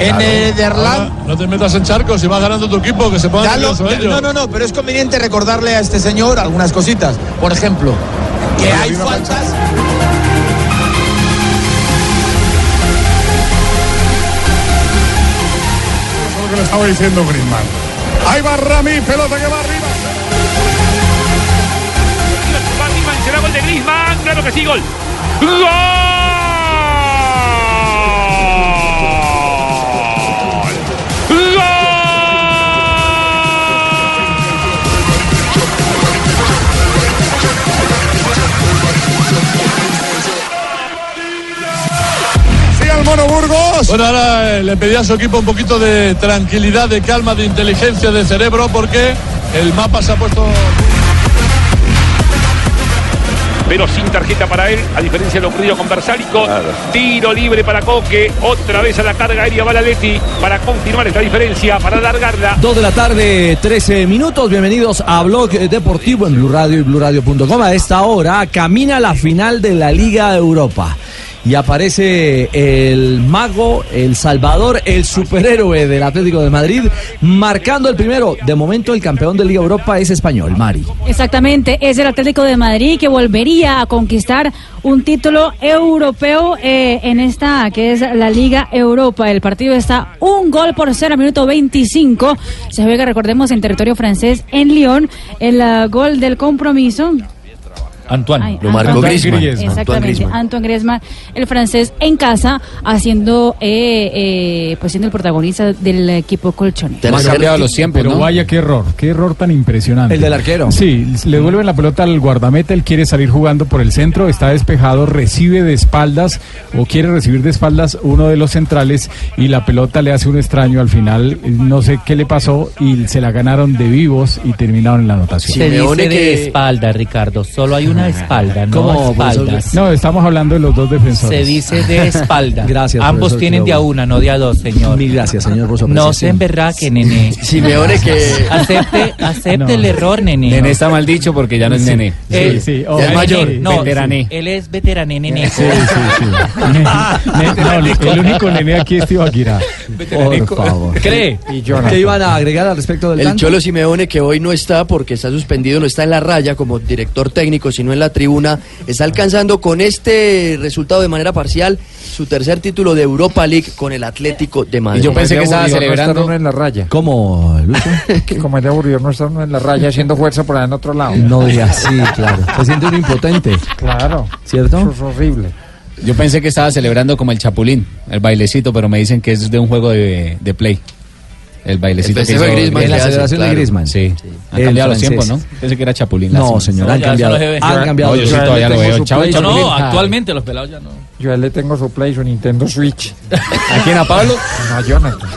Claro. En Nederland. Ah, no te metas en charcos si vas ganando tu equipo, que se pongan Ya lo- nerviosos ya- ellos. no, no, no, pero es conveniente recordarle a este señor algunas cositas. Por ejemplo, que hay faltas. Eso es lo que le estaba diciendo Griezmann. Ahí va Rami, pelota que va arriba. Va Griezmann, será gol de Griezmann, claro que sí, gol. ¡Gol! Mono Burgos. Bueno, ahora eh, le pedí a su equipo un poquito de tranquilidad, de calma, de inteligencia, de cerebro, porque el mapa se ha puesto. Pero sin tarjeta para él, a diferencia de lo ocurrido con Versálico. Tiro libre para Coque. Otra vez a la carga aérea va la Leti para confirmar esta diferencia, para alargarla. 2 de la tarde, 13 minutos. Bienvenidos a Blog Deportivo en Blue Radio y BlueRadio.com. A esta hora camina la final de la Liga Europa. Y aparece el mago, el salvador, el superhéroe del Atlético de Madrid, marcando el primero. De momento, el campeón de Liga Europa es español, Mari. Exactamente, es el Atlético de Madrid que volvería a conquistar un título europeo eh, en esta que es la Liga Europa. El partido está un gol por cero, minuto 25. Se juega, recordemos, en territorio francés en Lyon. El ah, gol del compromiso. Antoine, Ay, lo marcó Antoine Griezmann. Exactamente, Antoine Griezmann, el francés en casa, haciendo, eh, eh, pues siendo el protagonista del equipo colchonero. Han cambiado los tiempos, Pero ¿no? vaya qué error, qué error tan impresionante. El del arquero. Sí, le devuelven la pelota al guardameta, él quiere salir jugando por el centro, está despejado, recibe de espaldas o quiere recibir de espaldas uno de los centrales y la pelota le hace un extraño al final, no sé qué le pasó y se la ganaron de vivos y terminaron en la anotación. Se dice de espalda, Ricardo. Solo hay una espalda, no ¿Cómo, espaldas. No, estamos hablando de los dos defensores. Se dice de espalda. Gracias, Ambos profesor tienen de a una, no de a dos, señor. Mil gracias, señor, por su No se emberraque, nene. Simeone que Acepte, acepte No. el error, nene. Nene está mal dicho porque ya no es nene. Eh, Sí, sí, eh, oh, Ya es nene, mayor, No, veterané. él es veterané, nene. Sí, sí, sí. No, el único nene aquí es Tibaquirá. Por favor. ¿Cree? Y. ¿Qué iban a agregar al respecto del el tanto? Cholo Simeone que hoy no está porque está suspendido, no está en la raya como director técnico, sino en la tribuna, está alcanzando con este resultado de manera parcial su tercer título de Europa League con el Atlético de Madrid. Y yo pensé que estaba celebrando. en la raya. ¿Cómo, Lucho? Como es de aburrido no estar uno en la raya haciendo fuerza por allá en otro lado. No digas sí, claro. Se siente un impotente, Claro. ¿cierto? es horrible. Yo pensé que estaba celebrando como el chapulín, el bailecito, pero me dicen que es de un juego de, de play. El bailecito El que festejo de hizo Griezmann En la celebración de claro. Griezmann. Sí. Han cambiado los tiempos, ¿no? Pensé que era chapulín. No, lástima. señor, No, han cambiado. Han cambiado. No, yo sí todavía lo veo. Chao. No, Ah. actualmente los pelados ya no. Yo a él le tengo su Play, su Nintendo Switch. ¿A quién, a Pablo? No, a Jonathan.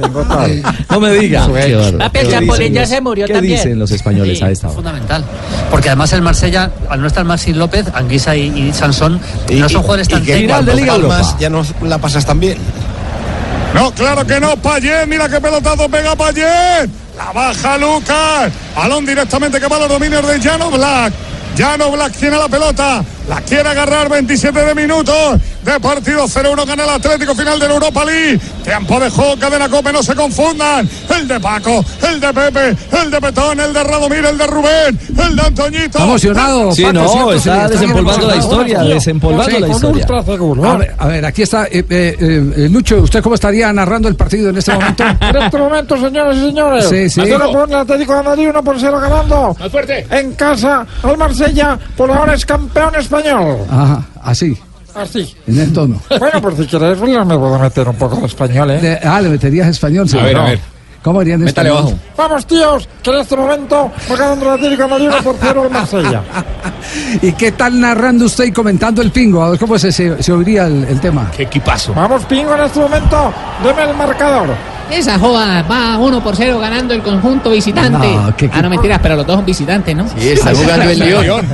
tengo todo. No me diga. Qué. Papi, el ¿Qué Chapulín ya se murió ¿Qué también. dicen los españoles Sí, a esta hora? fundamental. Porque además el Marsella, al no estar Maxi López, Anguisa y, y Sansón, no son jugadores tan Final de Liga Europa. ya no la pasas tan bien. No, claro que no, Payet, mira qué pelotazo pega Payet. La baja Lucas. Balón directamente que va a los dominios de Llano Black. Llano Black tiene la pelota. La quiere agarrar 27 de minutos. De partido 0-1 gana el Atlético final de la Europa League. Tiempo de juego, cadena cope, no se confundan. El de Paco, el de Pepe, el de Petón, el de Radomir, el de Rubén, el de Antoñito. Está emocionado. Sí, Paco, no, está desempolvando la historia, desempolvando la historia. A ver, a ver, aquí está. eh, eh, eh, Lucho, ¿usted cómo estaría narrando el partido en este momento? En este momento, señores y señores, Sí, sí. por el Atlético de Madrid, 1 por 0 ganando. Más fuerte. En casa, al Marsella, por ahora es campeón español. Ajá, así, Así. en el tono. Bueno, por si quieres, pues, me puedo meter un poco de español, ¿eh? De- ah, le meterías español, sí. A ver, a No. ver. ¿Cómo harían en Métale español? bajo. Vamos, tíos, que en este momento va ganando el Atlético de Madrid 1 por 0 al Marsella. ¿Y qué tal narrando usted y comentando el pingo? A ver cómo se, se, se oiría el, el tema. Qué equipazo. Vamos, Pingo, en este momento, deme el marcador. Esa joda va 1 por 0 ganando el conjunto visitante. No, ¿qué- qué- ah, no mentiras, pero los dos son visitantes, ¿no? Sí, está jugando el León.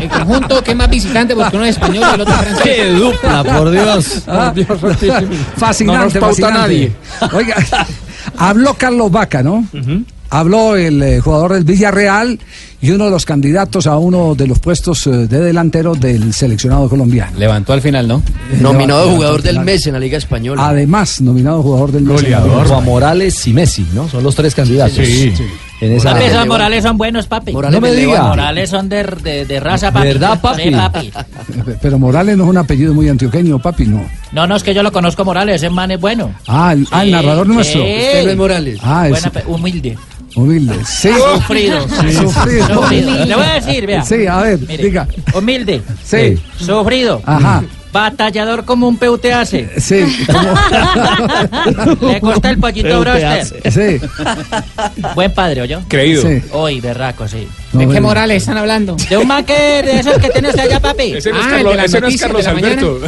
El conjunto que es más visitante porque uno es español y el otro es francés. ¡Qué dupla, por Dios! Ah, Fascinante, No nos pauta fascinante. Oiga, habló Carlos Vaca, ¿no? Habló el eh, jugador del Villarreal y uno de los candidatos a uno de los puestos eh, de delantero del seleccionado colombiano. Levantó al final, ¿no? Nominado Levantó jugador del mes en la Liga Española. Además, nominado jugador del mes. Junto a Morales y Messi, ¿no? Son los tres candidatos. Sí. En esa... Papi, esos Morales son buenos, papi. Morales No me diga. Morales son de, de, de raza, papi. ¿Verdad, papi? Sí, papi. Pero Morales no es un apellido muy antioqueño, papi, no. No, no, es que yo lo conozco Morales, ese man es bueno. Ah, el, ah, el Sí, narrador nuestro. sí. Usted no es Morales. Ah, es Buena humilde. Humilde. Sí. Sufrido. Sufrido. Sufrido. Le voy a decir, vea. Sí, a ver, Mire, diga. Humilde. Sí. Sufrido. Ajá. Batallador como un peu te hace. Sí. Le cuesta el pollito broster. Sí. Buen padre, ¿oyó? Creído. Sí. Hoy, berraco, sí. No, ¿De qué bueno. Morales están hablando? De un man que de esos que tienes allá, papi. Ese no es Ah, Carlos, el de las ese no es noticias Carlos de. Alberto.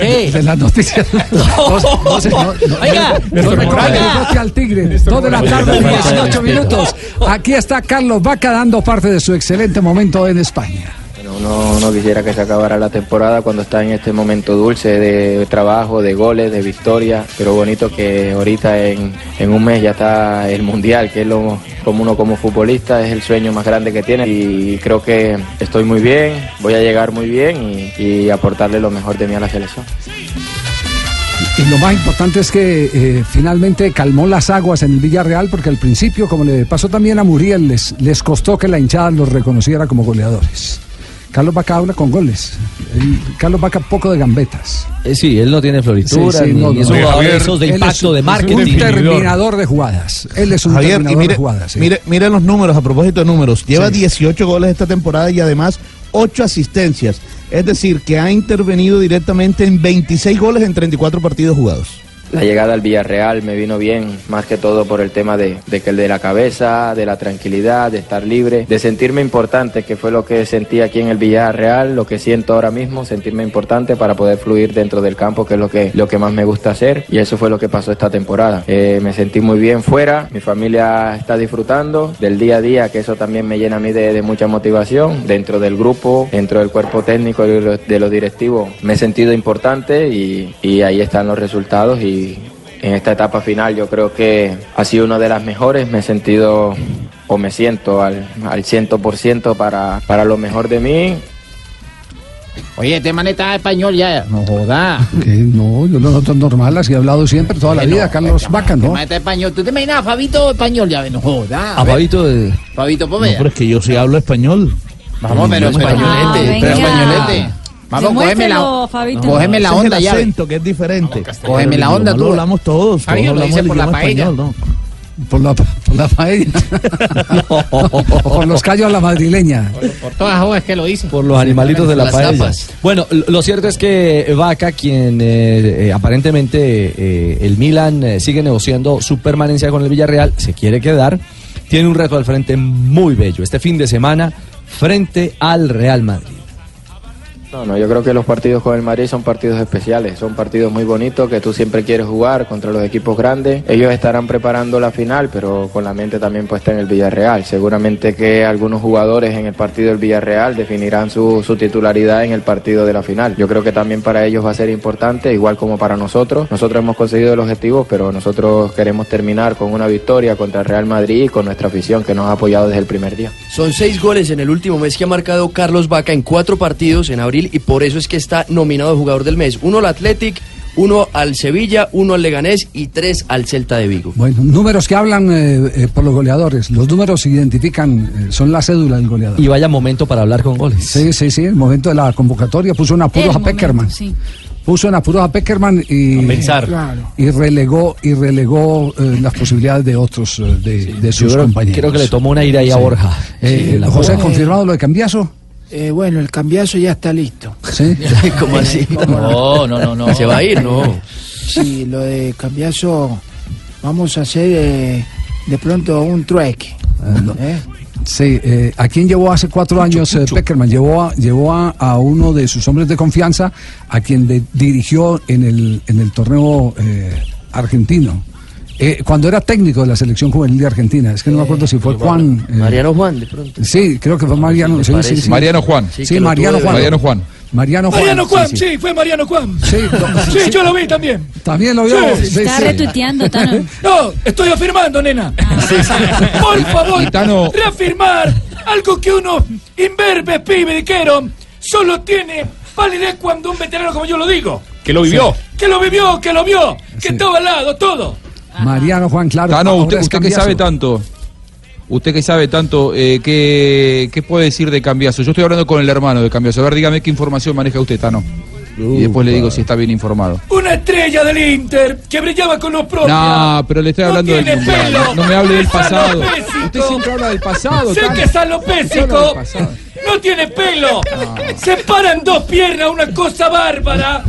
Sí. De las noticias. Oiga, no, al tigre. Dos de la tarde, 18 minutos. Aquí está Carlos Vaca dando parte de su excelente momento en España. Uno no quisiera que se acabara la temporada cuando está en este momento dulce de trabajo, de goles, de victoria, pero bonito que ahorita en, en un mes ya está el Mundial, que es lo como uno como futbolista, es el sueño más grande que tiene y creo que estoy muy bien, voy a llegar muy bien y, y aportarle lo mejor de mí a la selección. Y lo más importante es que eh, finalmente calmó las aguas en el Villarreal porque al principio, como le pasó también a Muriel, les, les costó que la hinchada los reconociera como goleadores. Carlos Vaca habla con goles. El- Carlos Vaca poco de gambetas. Eh, sí, él no tiene floritura, Sí, sí, ni, no, ni es no. un jugador de Javier, esos de él impacto es- de es marketing. Un terminador de jugadas. Él es un Javier, terminador mire, de jugadas. sí. mire, mire los números a propósito de números. Lleva Sí. 18 goles esta temporada y además 8 asistencias. Es decir, que ha intervenido directamente en 26 goles en 34 partidos jugados. La llegada al Villarreal me vino bien, más que todo por el tema de, que el de la cabeza, de la tranquilidad, de estar libre, de sentirme importante, que fue lo que sentí aquí en el Villarreal, lo que siento ahora mismo, sentirme importante para poder fluir dentro del campo, que es lo que, lo que más me gusta hacer, y eso fue lo que pasó esta temporada. Eh, me sentí muy bien fuera, mi familia está disfrutando del día a día, que eso también me llena a mí de, de mucha motivación, dentro del grupo, dentro del cuerpo técnico de los- de los directivos, me he sentido importante y, y ahí están los resultados y en esta etapa final yo creo que ha sido una de las mejores, me he sentido o me siento al, al 100% para, para lo mejor de mí. Oye, este man está español ya. No joda. Que no, yo lo noto normal, así he hablado siempre, toda la vida, Carlos Vaca, Este ¿no? man está español. ¿Tú te imaginas a Fabito español ya? No joda. A Fabito de... Fabito, pues No, pero es que yo sí hablo español. Vamos, pero españolete. Ah, pero españolete. Vamos, cógeme la, Fabito. cógeme la onda ya. acento, que es diferente. Cógeme la onda tú. Lo hablamos todos. Fabio, lo dice por la paella. español, ¿no? Por la, por la paella. O por los callos a la madrileña. Por todas las que lo hice. Por los animalitos de la Las paella. tapas. Bueno, lo lo cierto es que Vaca, quien eh, eh, aparentemente eh, el Milan eh, sigue negociando su permanencia con el Villarreal, se quiere quedar, tiene un reto al frente muy bello. Este fin de semana, frente al Real Madrid. No, no, yo creo que los partidos con el Madrid son partidos especiales, son partidos muy bonitos que tú siempre quieres jugar contra los equipos grandes. Ellos estarán preparando la final, pero con la mente también puesta en el Villarreal. Seguramente que algunos jugadores en el partido del Villarreal definirán su, su titularidad en el partido de la final. Yo creo que también para ellos va a ser importante, igual como para nosotros. Nosotros hemos conseguido el objetivo, pero nosotros queremos terminar con una victoria contra el Real Madrid y con nuestra afición que nos ha apoyado desde el primer día. Son seis goles en el último mes que ha marcado Carlos Vaca en cuatro partidos en abril y por eso es que está nominado jugador del mes. Uno al Athletic, uno al Sevilla, uno al Leganés y tres al Celta de Vigo. Bueno, números que hablan eh, eh, por los goleadores. Los números se identifican, eh, son la cédula del goleador. Y vaya momento para hablar con goles. Sí, sí, sí. El momento de la convocatoria puso en apuros a Peckerman. Puso en apuros a Peckerman y, A pensar. Claro. y relegó y relegó eh, las posibilidades de otros de, de sus creo- compañeros. creo que le tomó una ira ahí a Borja. Eh, Sí, José. ¿confirmado lo de Cambiaso? Eh, bueno, el cambiazo ya está listo. Sí. ¿Cómo así? No, no, no, no. Se va a ir, ¿no? Sí, lo de cambiazo, vamos a hacer eh, de pronto un trueque. ¿eh? Sí, eh, ¿a quién llevó hace cuatro años eh, Peckerman? Llevó, a, llevó a, a uno de sus hombres de confianza, a quien de- dirigió en el, en el torneo eh, argentino. Eh, cuando era técnico de la selección juvenil de Argentina, es que no me acuerdo si fue Juan. eh, Mariano Juan, de pronto. Sí, creo que fue Mariano. Sí, sí, sí. Mariano Juan. Sí, Mariano Juan. Mariano Juan. Mariano Juan. Mariano Juan, sí, sí, sí. fue Mariano Juan. Sí, no, Sí, sí. yo lo vi también. También lo vio. Sí. Sí, Está sí. retuiteando, Tano. No, estoy afirmando, nena. Por favor, Y Tano- reafirmar algo que uno, imberbe, pibe, dijeron, solo tiene validez cuando un veterano como yo lo digo. Que lo vivió. Que lo vivió, que lo vio, que estaba al lado, todo. Mariano Juan, claro. Tano, ahora usted, usted que sabe tanto, usted que sabe tanto, eh, ¿qué, ¿qué puede decir de Cambiaso? Yo estoy hablando con el hermano de Cambiaso. A ver, dígame qué información maneja usted, Tano. Y después le digo si está bien informado. Una estrella del Inter que brillaba con los propios. No, pero le estoy hablando del tiene mundial. pelo. No, no me hable del pasado. Usted siempre habla del pasado. Sé Tano. que es alopésico. No tiene pelo. Se paran dos piernas, una cosa bárbara.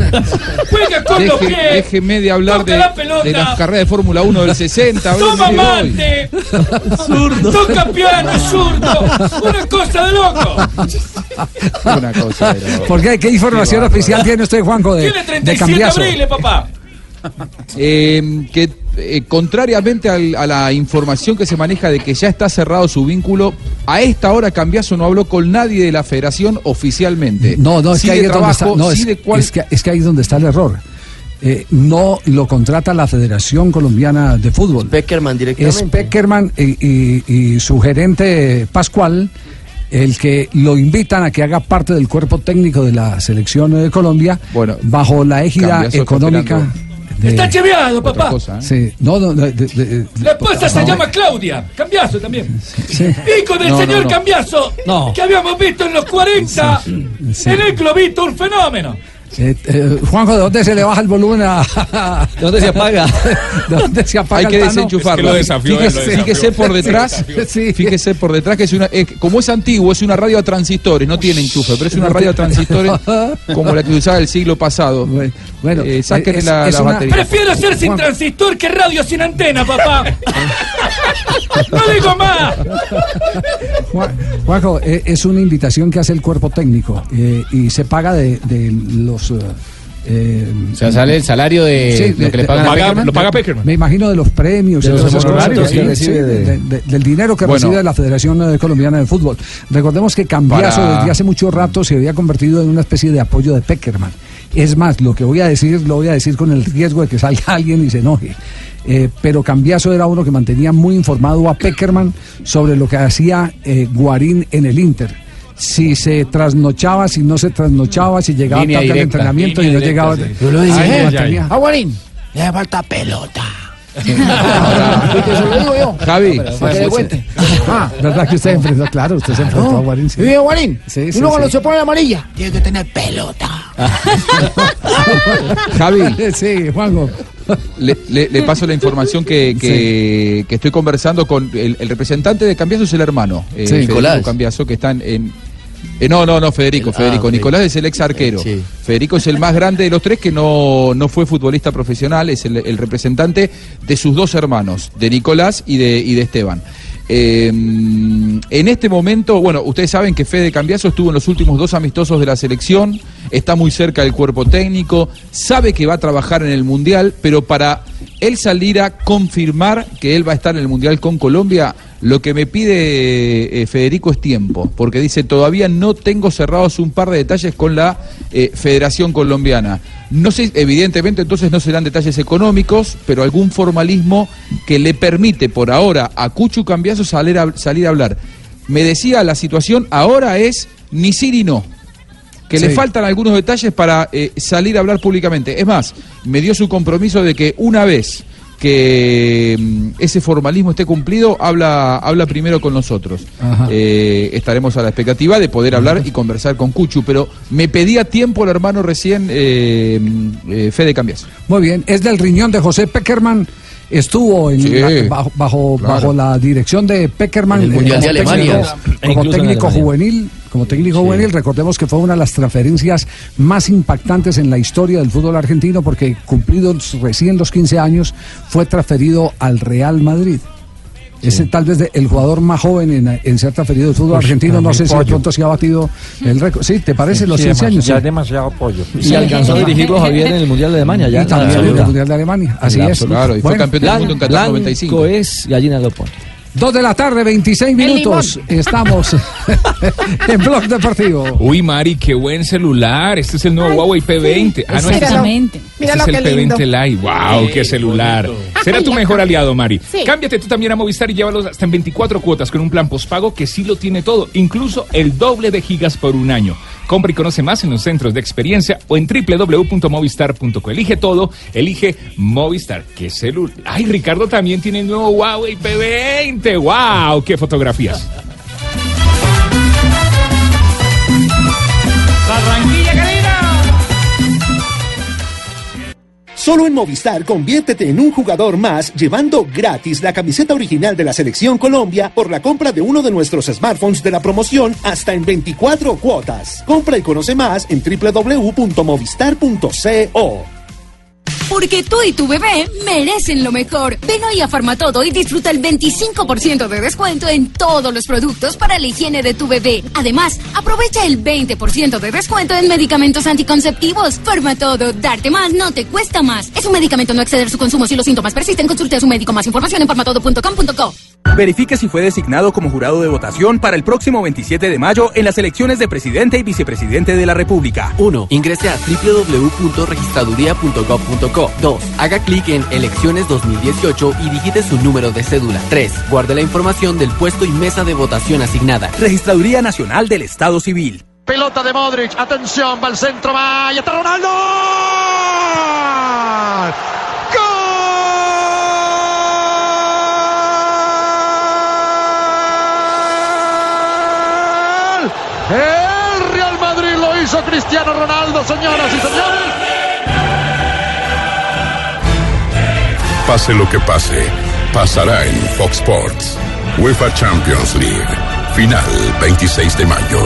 Juega con los Deje- pies. déjeme de hablar Toca de, la pelota. de las carreras de Fórmula 1 del 60. Toma hábleme de hoy. mate. Toca piano, zurdo. Una cosa de loco. Una cosa era- ¿Por qué? ¿Qué información oficial tiene usted, Juanjo, de, Tiene de 37 Cambiaso? abriles, papá. Eh, que eh, contrariamente al- a la información que se maneja de que ya está cerrado su vínculo, a esta hora Cambiaso no habló con nadie de la federación oficialmente. No, no, es Sí que ahí es donde está, trabajo, no, sí es, de es que, es que ahí es donde está el error. Eh, no lo contrata la Federación Colombiana de Fútbol. Peckerman Es directamente. Peckerman y, y- y su gerente Pascual el que lo invitan a que haga parte del cuerpo técnico de la selección de Colombia bajo la égida económica de- Está cheveado, Otra papá. cosa, ¿eh? Sí, no, no, de- de- de- La esposa se llama Claudia. Cambiazo también. Sí. Hijo del No, señor no. Cambiazo. No. Que habíamos visto en los 40. sí. En el globito, un fenómeno. Eh, eh, Juanjo, ¿de dónde se le baja el volumen a... ¿De dónde se apaga? ¿De dónde se apaga Hay que desenchufarlo. fíjese, fíjese por detrás, fíjese por detrás que es una, es- como es antiguo, es una radio a transistores, no tiene enchufe, pero es una radio a transistores como la que usaba el siglo pasado. Bueno, eh, sáquenle es- la, es la una- batería. Prefiero ser sin transistor que radio sin antena, papá. no digo más. Juan- Juanjo, eh, es una invitación que hace el cuerpo técnico eh, y se paga de, de los... eh, eh, O sea, sale el salario de Sí, lo que le pagan a paga- Peckerman. lo paga Peckerman. Me imagino de los premios De los honorarios que recibe sí, de- de- de- del dinero que Bueno. recibe la Federación Colombiana de Fútbol. Recordemos que Cambiaso Para- desde hace mucho rato se había convertido en una especie de apoyo de Peckerman. Es más, lo que voy a decir, lo voy a decir con el riesgo de que salga alguien y se enoje. Eh, pero Cambiaso era uno que mantenía muy informado a Peckerman sobre lo que hacía eh, Guarín en el Inter. Si se trasnochaba, si no se trasnochaba, si llegaba tarde al entrenamiento y no directa, llegaba. sí. Yo lo dije, ¿eh? Aguarín, le falta pelota. Porque se lo digo yo. Javi, Para que le cuente. Ah, ¿Verdad que usted enfrentó? Claro, usted se enfrentó ¿no? a Guarín. sí. Uno cuando se pone la amarilla, tiene que tener pelota. Javi, Sí, Juanjo. le, le- le paso la información que, que, que estoy conversando con el, el representante de Cambiaso es el hermano, eh, Sí, Nicolás. Cambiaso, que está en... eh, no, no, no, Federico, El- ah, Federico. ok. Nicolás es el ex arquero. Sí. Federico es el más grande de los tres que no, no fue futbolista profesional, es el, el representante de sus dos hermanos, de Nicolás y de, y de Esteban. Eh, en este momento, bueno, ustedes saben que Fede Cambiaso estuvo en los últimos dos amistosos de la selección, está muy cerca del cuerpo técnico, sabe que va a trabajar en el Mundial, pero para él salir a confirmar que él va a estar en el Mundial con Colombia, lo que me pide eh, Federico es tiempo, porque dice, todavía no tengo cerrados un par de detalles con la eh, Federación Colombiana. No sé, evidentemente entonces no serán detalles económicos, pero algún formalismo que le permite por ahora a Cuchu Cambiaso salir a, salir a hablar. Me decía, la situación ahora es ni sí ni no. Que le faltan algunos detalles para eh, salir a hablar públicamente. Es más, me dio su compromiso de que una vez que mm, ese formalismo esté cumplido, habla, habla primero con nosotros. Eh, estaremos a la expectativa de poder hablar y conversar con Cuchu, pero me pedía tiempo el hermano recién, eh, eh, Fede Cambiaso. Muy bien, es del riñón de José Peckerman. Estuvo en Sí, la- bajo, bajo, claro. bajo la dirección de Peckerman En el Mundial como de Alemania. técnico- E como incluso en técnico Alemania. juvenil. Como técnico juvenil, recordemos que fue una de las transferencias más impactantes en la historia del fútbol argentino porque cumplidos recién los 15 años fue transferido al Real Madrid. Ese tal vez de- el jugador más joven en, en ser transferido del fútbol Uy, argentino. No sé si de pronto se ha batido el récord. Sí, ¿te parece los Sí, 15 demasiado- años? Ya Sí. es demasiado pollo. Y alcanzó a dirigirlo Javier en el Mundial de Alemania. Ya Y también en el. Mundial de Alemania. Así es. Claro, y fue campeón del mundo en Qatar Blanco 95. es gallina de. Dos de la tarde, 26 minutos. Estamos en Blog Deportivo. Uy, Mari, qué buen celular. Este es el nuevo Huawei P20. Ah, no, este es, Este Míralo, es el qué lindo. P20 Lite. ¡Wow! ¡Qué celular! Será tu mejor aliado, Mari. Sí. Cámbiate tú también a Movistar y llévalos hasta en 24 cuotas con un plan postpago que sí lo tiene todo, incluso el doble de gigas por un año. Compra y conoce más en los centros de experiencia o en www.movistar.co. Elige todo, elige Movistar. ¡Qué celular! ¡Ay, Ricardo también tiene el nuevo Huawei P20! ¡Wow! ¡Qué fotografías! Solo en Movistar conviértete en un jugador más llevando gratis la camiseta original de la Selección Colombia por la compra de uno de nuestros smartphones de la promoción hasta en 24 cuotas. Compra y conoce más en www.movistar.co. Porque tú y tu bebé merecen lo mejor. Ven hoy a Farmatodo y disfruta el 25% de descuento en todos los productos para la higiene de tu bebé. Además, aprovecha el 20% de descuento en medicamentos anticonceptivos. Farmatodo, darte más no te cuesta más. Es un medicamento no exceder su consumo si los síntomas persisten. Consulte a su médico. Más información en farmatodo.com.co. Verifique si fue designado como jurado de votación para el próximo 27 de mayo en las elecciones de presidente y vicepresidente de la República. 1. Ingrese a www.registraduría.gov.co. 2. Haga clic en Elecciones 2018 y digite su número de cédula. 3. Guarde la información del puesto y mesa de votación asignada. Registraduría Nacional del Estado Civil. Pelota de Modric, atención, va al centro, va, y está Ronaldo. ¡Gol! El Real Madrid lo hizo Cristiano Ronaldo, señoras y señores. Pase lo que pase, pasará en Fox Sports. UEFA Champions League. Final 26 de mayo.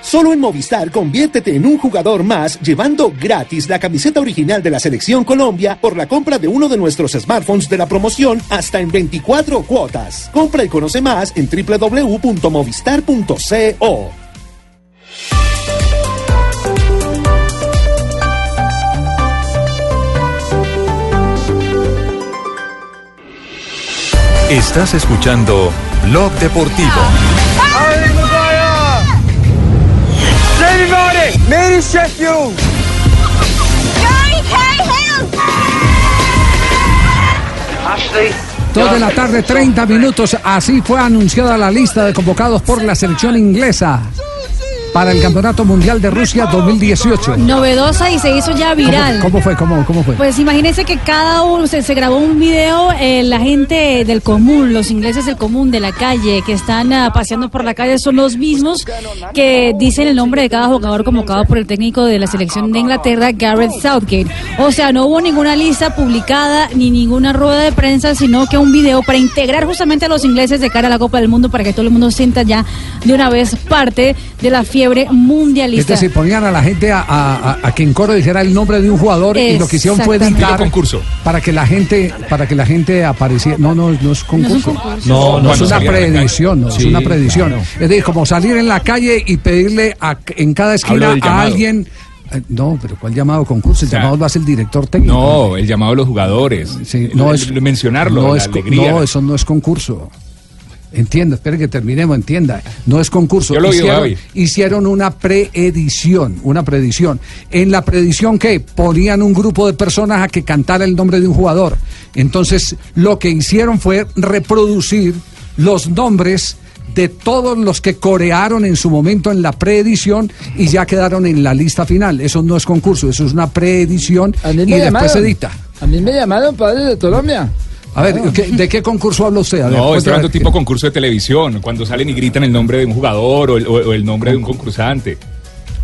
Solo en Movistar conviértete en un jugador más llevando gratis la camiseta original de la Selección Colombia por la compra de uno de nuestros smartphones de la promoción hasta en 24 cuotas. Compra y conoce más en www.movistar.co. Estás escuchando Blog Deportivo. Dos de la tarde, 30 minutos. Así fue anunciada la lista de convocados por la selección inglesa para el Campeonato Mundial de Rusia 2018. Novedosa y se hizo ya viral. ¿Cómo, cómo fue? ¿Cómo, cómo fue? Pues imagínense que cada uno se, se grabó un video, eh, la gente del común, los ingleses del común, de la calle, que están ah, paseando por la calle, son los mismos que dicen el nombre de cada jugador convocado por el técnico de la selección de Inglaterra, Gareth Southgate. O sea, no hubo ninguna lista publicada ni ninguna rueda de prensa, sino que un video para integrar justamente a los ingleses de cara a la Copa del Mundo, para que todo el mundo sienta ya de una vez parte de la fiesta fiebre Es mundialista. decir, ponían a la gente a, a- a- a que en coro dijera el nombre de un jugador y lo que hicieron fue editar concurso. para que la gente para que la gente apareciera. No, no, no es concurso. No, no, es una preedición, no, es una preedición. claro. Es decir, como salir en la calle y pedirle a- en cada esquina a alguien. eh, No, pero ¿cuál llamado concurso? El O sea, llamado lo hace el director técnico. No, el llamado a los jugadores. Sí, no El- es mencionarlo, no la es alegría. No, eso no es concurso. Entienda, espere que terminemos, entienda. No es concurso. Yo lo hicieron, Gaby. hicieron una preedición, una predicción. En la predicción que ponían un grupo de personas a que cantara el nombre de un jugador. Entonces, lo que hicieron fue reproducir los nombres de todos los que corearon en su momento en la preedición y ya quedaron en la lista final. Eso no es concurso, eso es una preedición y después se edita. A mí me llamaron padre de Colombia. A ver, ¿qué- ¿de qué concurso habla usted? A ver, No, estoy cuéntame. hablando tipo concurso de televisión, cuando salen y gritan el nombre de un jugador o el, o el nombre de un concursante.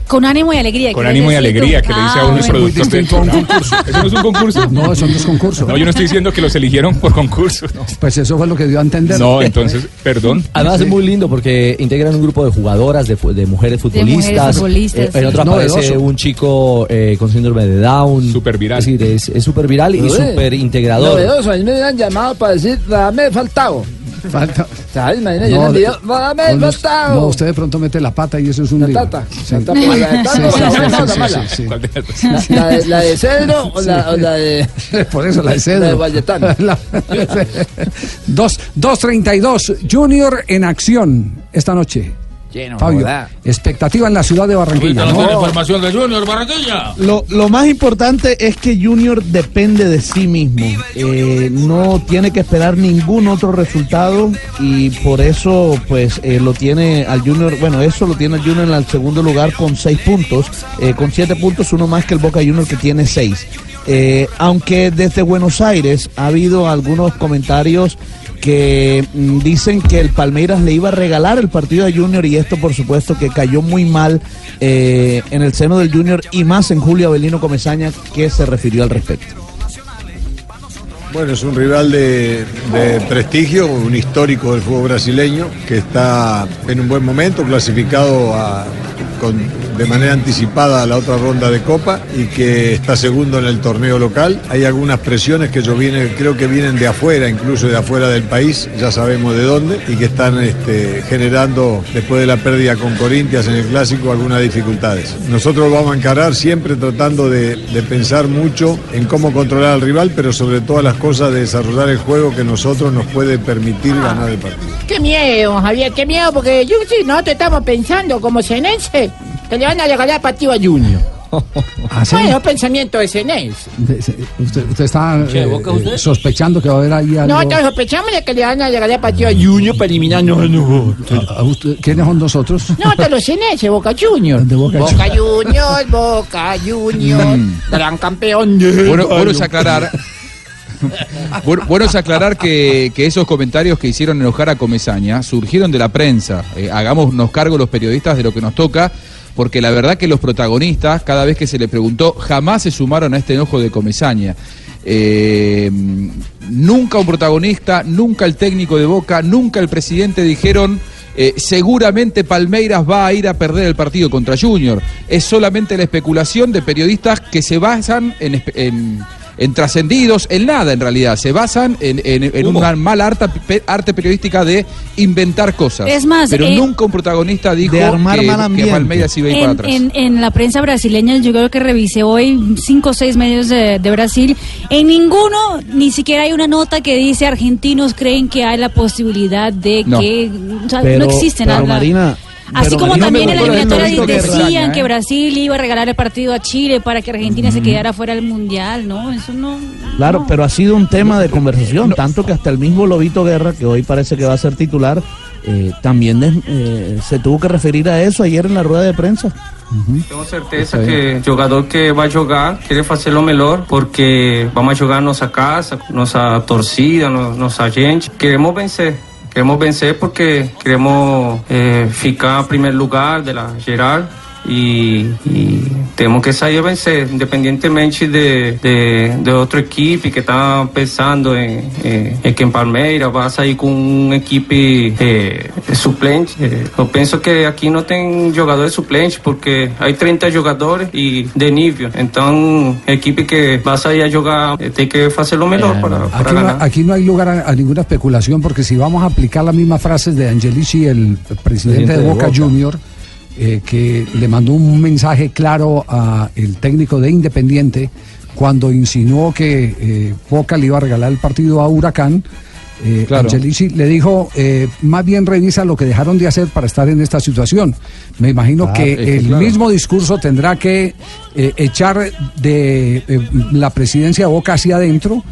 Con ánimo y alegría. Con ¿quieres ánimo y alegría que le dice a Ah, uno el bueno. productor del concurso. ¿Eso no es un concurso? No, eso no es concurso. No, yo no estoy diciendo que los eligieron por concurso. No, Pues eso fue lo que dio a entender. No, entonces, perdón. Además es muy lindo porque integran un grupo de jugadoras, de, de mujeres futbolistas. mujeres futbolistas, Eh, en otro sí. aparece un chico eh, con síndrome de Down. Súper viral. Es decir, es súper viral y súper integrador. Novedoso, a mí me han llamado para decir, dame faltado. Falta- ¿Sabes? Imagínate, yo No, de- video, dame no, faltado. no, usted de pronto mete la pata y eso es un La tata. Sí. La tata, la de tata Sí, o sí, la sí, buena o la sí, mala. sí, sí. ¿Cuál de cedro o la, o la de... Por eso la de cedro. La de. La- Dos- 2.32, Junior en acción esta noche. Lleno, Fabio, joda. expectativa en la ciudad de Barranquilla. Información de Junior Barranquilla. Lo, lo más importante es que Junior depende de sí mismo. Eh, no tiene que esperar ningún otro resultado y por eso pues eh, lo tiene al Junior, bueno, eso lo tiene el Junior en el segundo lugar con seis puntos, eh, con siete puntos, uno más que el Boca Junior que tiene seis. Eh, aunque desde Buenos Aires ha habido algunos comentarios que mm, dicen que el Palmeiras le iba a regalar el partido a Junior y esto por supuesto que cayó muy mal eh, en el seno del Junior y más en Julio Avelino Comesaña que se refirió al respecto. Bueno, es un rival de, prestigio, un histórico del fútbol brasileño, que está en un buen momento, clasificado a- de manera anticipada a la otra ronda de Copa y que está segundo en el torneo local. Hay algunas presiones que yo viene, creo que vienen de afuera, incluso de afuera del país, ya sabemos de dónde, y que están este, generando, después de la pérdida con Corintias en el clásico, algunas dificultades. Nosotros vamos a encarar siempre tratando de, de pensar mucho en cómo controlar al rival, pero sobre todas las cosas de desarrollar el juego que nosotros nos puede permitir ganar el partido. Qué miedo, Javier, qué miedo, porque yo sí, nosotros estamos pensando como senense que le van a regalar partido a Junior. ¿Ah, sí? Bueno, pensamiento de se- Usted, usted está eh, ¿Boca eh, usted? sospechando que va a haber ahí algo. No, todos sospechamos de que le van a regalar partido a Junior para eliminar no, no. ¿A ¿Quiénes son nosotros? No, todos los senenses, Boca Junior. Boca Boca Junior, Boca Junior, gran campeón. de- Bueno, bueno es aclarar. Bueno, es aclarar que, esos comentarios que hicieron enojar a Comesaña surgieron de la prensa. Eh, hagámonos cargo los periodistas de lo que nos toca, porque la verdad que los protagonistas, cada vez que se le preguntó, jamás se sumaron a este enojo de Comesaña. Eh, nunca un protagonista, nunca el técnico de Boca, nunca el presidente dijeron eh, seguramente Palmeiras va a ir a perder el partido contra Junior. Es solamente la especulación de periodistas que se basan en- en trascendidos, en nada en realidad. Se basan en, en- en una mala arte, arte periodística de inventar cosas. Es más, Pero eh, nunca un protagonista dijo De armar que, mal que. Palmeiras iba a ir para En, atrás. en- en la prensa brasileña, yo creo que revisé hoy cinco o seis medios de, de Brasil. En ninguno, ni siquiera hay una nota que dice argentinos creen que hay la posibilidad de No. que. o sea, Pero- no existe pero, nada. Marina, Así pero como también en la eliminatoria decían que ¿eh? Brasil iba a regalar el partido a Chile para que Argentina se quedara fuera del mundial, ¿no? Eso no. Claro, pero ha sido un tema de conversación, tanto que hasta el mismo Lobito Guerra, que hoy parece que va a ser titular, eh, también des- eh, se tuvo que referir a eso ayer en la rueda de prensa. Tenho certeza que o jogador que vai jogar querer fazer o melhor, porque vamos jogar nossa casa, nossa torcida, no- nossa gente. Queremos vencer. Queremos vencer porque queremos eh, ficar em primeiro lugar de la geral y, y tenemos que salir a vencer, independientemente de, de, de otro equipo que está pensando en, eh, en que en Palmeiras va a salir con un equipo eh, suplente. Eh, yo pienso que aquí no tienen jugadores suplentes porque hay 30 jugadores y de nivel. Entonces, equipo que va a salir a jugar eh, tiene que hacer lo mejor para, para Aquí no, ganar. aquí no hay lugar a, a ninguna especulación porque si vamos a aplicar las mismas frases de Angelici, el presidente, de, de Boca, Boca. Junior, eh, que le mandó un mensaje claro a el técnico de Independiente cuando insinuó que eh, Boca le iba a regalar el partido a Huracán. Eh, Claro. Angelici le dijo, eh, más bien revisa lo que dejaron de hacer para estar en esta situación. Me imagino Ah, que es que el claro. mismo discurso tendrá que eh, echar de eh, la presidencia de Boca hacia adentro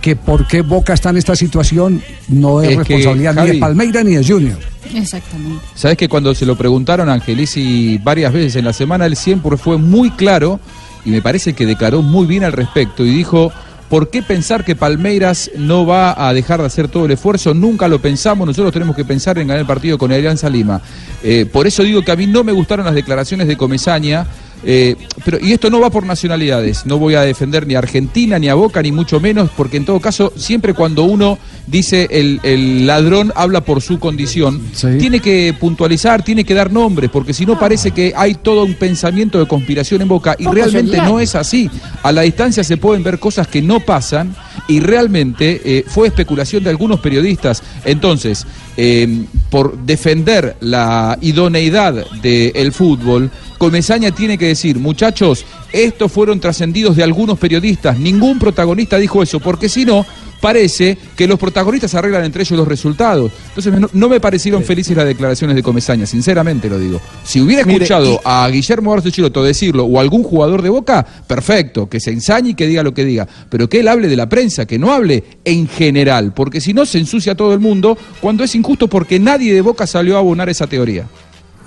que por qué Boca está en esta situación no es, Es que, responsabilidad ni de Palmeira ni de Junior. Exactamente. Sabes que cuando se lo preguntaron a Angelici varias veces en la semana, él siempre fue muy claro y me parece que declaró muy bien al respecto y dijo, ¿por qué pensar que Palmeiras no va a dejar de hacer todo el esfuerzo? Nunca lo pensamos, nosotros tenemos que pensar en ganar el partido con Alianza Lima. Eh, por eso digo que a mí no me gustaron las declaraciones de Comesaña. Eh, pero, y esto no va por nacionalidades, no voy a defender ni a Argentina, ni a Boca, ni mucho menos, porque en todo caso, siempre cuando uno dice el, el ladrón habla por su condición, tiene que puntualizar, tiene que dar nombres, porque si no parece que hay todo un pensamiento de conspiración en Boca y realmente no es así. A la distancia se pueden ver cosas que no pasan y realmente eh, fue especulación de algunos periodistas. Entonces, eh, por defender la idoneidad del fútbol, Comesaña tiene que decir, muchachos, estos fueron trascendidos de algunos periodistas, ningún protagonista dijo eso, porque si no, parece que los protagonistas arreglan entre ellos los resultados. Entonces, no, no me parecieron felices las declaraciones de Comesaña, sinceramente lo digo. Si hubiera Mire, escuchado y- a Guillermo Arce Chiloto decirlo o algún jugador de Boca, perfecto, que se ensañe y que diga lo que diga, pero que él hable de la prensa, que no hable en general, porque si no se ensucia todo el mundo cuando es injusto porque nadie de Boca salió a abonar esa teoría.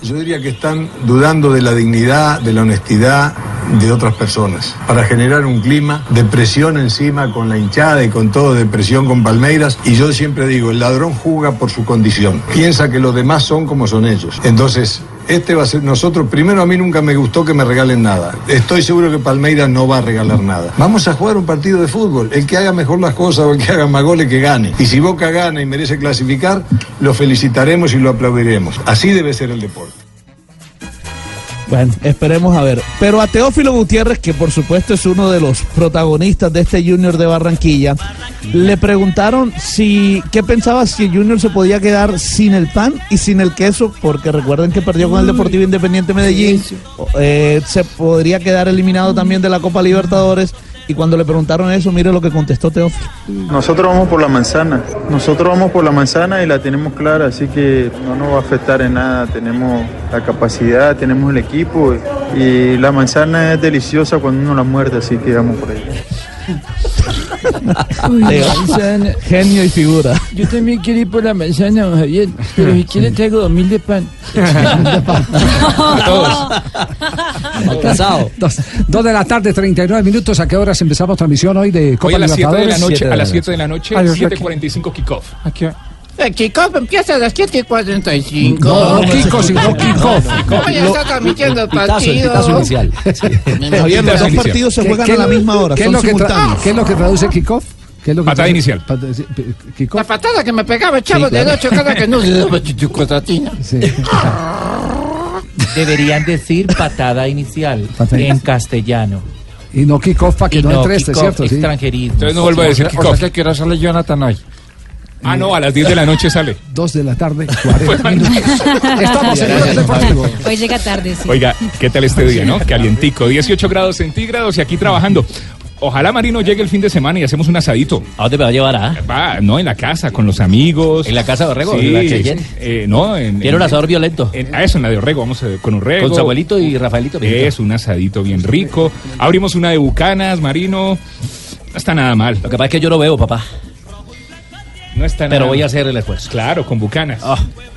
Yo diría que están dudando de la dignidad, de la honestidad de otras personas, para generar un clima de presión encima con la hinchada y con todo, de presión con Palmeiras. Y yo siempre digo, el ladrón juzga por su condición, piensa que los demás son como son ellos. Entonces, este va a ser nosotros, primero a mí nunca me gustó que me regalen nada. Estoy seguro que Palmeiras no va a regalar nada. Vamos a jugar un partido de fútbol. El que haga mejor las cosas o el que haga más goles que gane. Y si Boca gana y merece clasificar, lo felicitaremos y lo aplaudiremos. Así debe ser el deporte. Bueno, esperemos a ver. Pero a Teófilo Gutiérrez, que por supuesto es uno de los protagonistas de este Junior de Barranquilla, le preguntaron si qué pensaba si el Junior se podía quedar sin el pan y sin el queso, porque recuerden que perdió con el Deportivo Independiente Medellín, eh, se podría quedar eliminado también de la Copa Libertadores. Y cuando le preguntaron eso, mire lo que contestó Teófilo. Nosotros vamos por la manzana, nosotros vamos por la manzana y la tenemos clara, así que no nos va a afectar en nada, tenemos la capacidad, tenemos el equipo y la manzana es deliciosa cuando uno la muerde, así que vamos por ahí. Teo, genio y figura. Yo también quiero ir por la manzana, don Javier, pero si quiere traigo dos mil de pan. Casado. Dos, dos de la tarde, 39 minutos. ¿A qué horas empezamos transmisión hoy de Copa Hoy a las 7 de la noche, a las 7 de la noche, Ay, o sea que- 7.45 El kickoff empieza a las 7.45. No, no, Kiko, sino kickoff. ¿Cómo ya está transmitiendo el partido? Javier, los dos partidos se ¿Qué- juegan qué- a la misma hora, ¿Qué es son lo que, tra- simultáneos. ¿Qué es lo que traduce kickoff? ¿Qué es lo que Patada traduce- inicial. pata- sí, p- kickoff. La patada que me pegaba el chavo Sí, claro. de 8 cada que no. Sí. Deberían decir patada inicial Patada en inicial. castellano. Y no kickoff para que Y no, no entre este, ¿cierto? Sí. extranjerismo. Entonces no vuelvo a decir kickoff. o sea que quiero sale Jonathan hoy. Ah, no, a las 10 de la noche sale. Dos de la tarde, 40 minutos. Estamos en el Deportivo. Hoy llega tarde, sí. Oiga, ¿qué tal este día, no? Calientico, 18 grados centígrados y aquí trabajando. Ojalá Marino llegue el fin de semana y hacemos un asadito. ¿A dónde me va a llevar? ah? Va, no, en la casa, con los amigos. ¿En la casa de Orrego? Sí, ¿En la Cheyenne? eh, no, en... Quiero un asador violento. en- ah, eso, en la de Orrego, vamos a, con Orrego. Con su abuelito y Rafaelito. Es un asadito bien rico. Abrimos una de Bucanas, Marino. No está nada mal. Lo que pasa es que yo no veo, papá. No está Pero nada voy a hacer el esfuerzo. Claro, con Bucanas.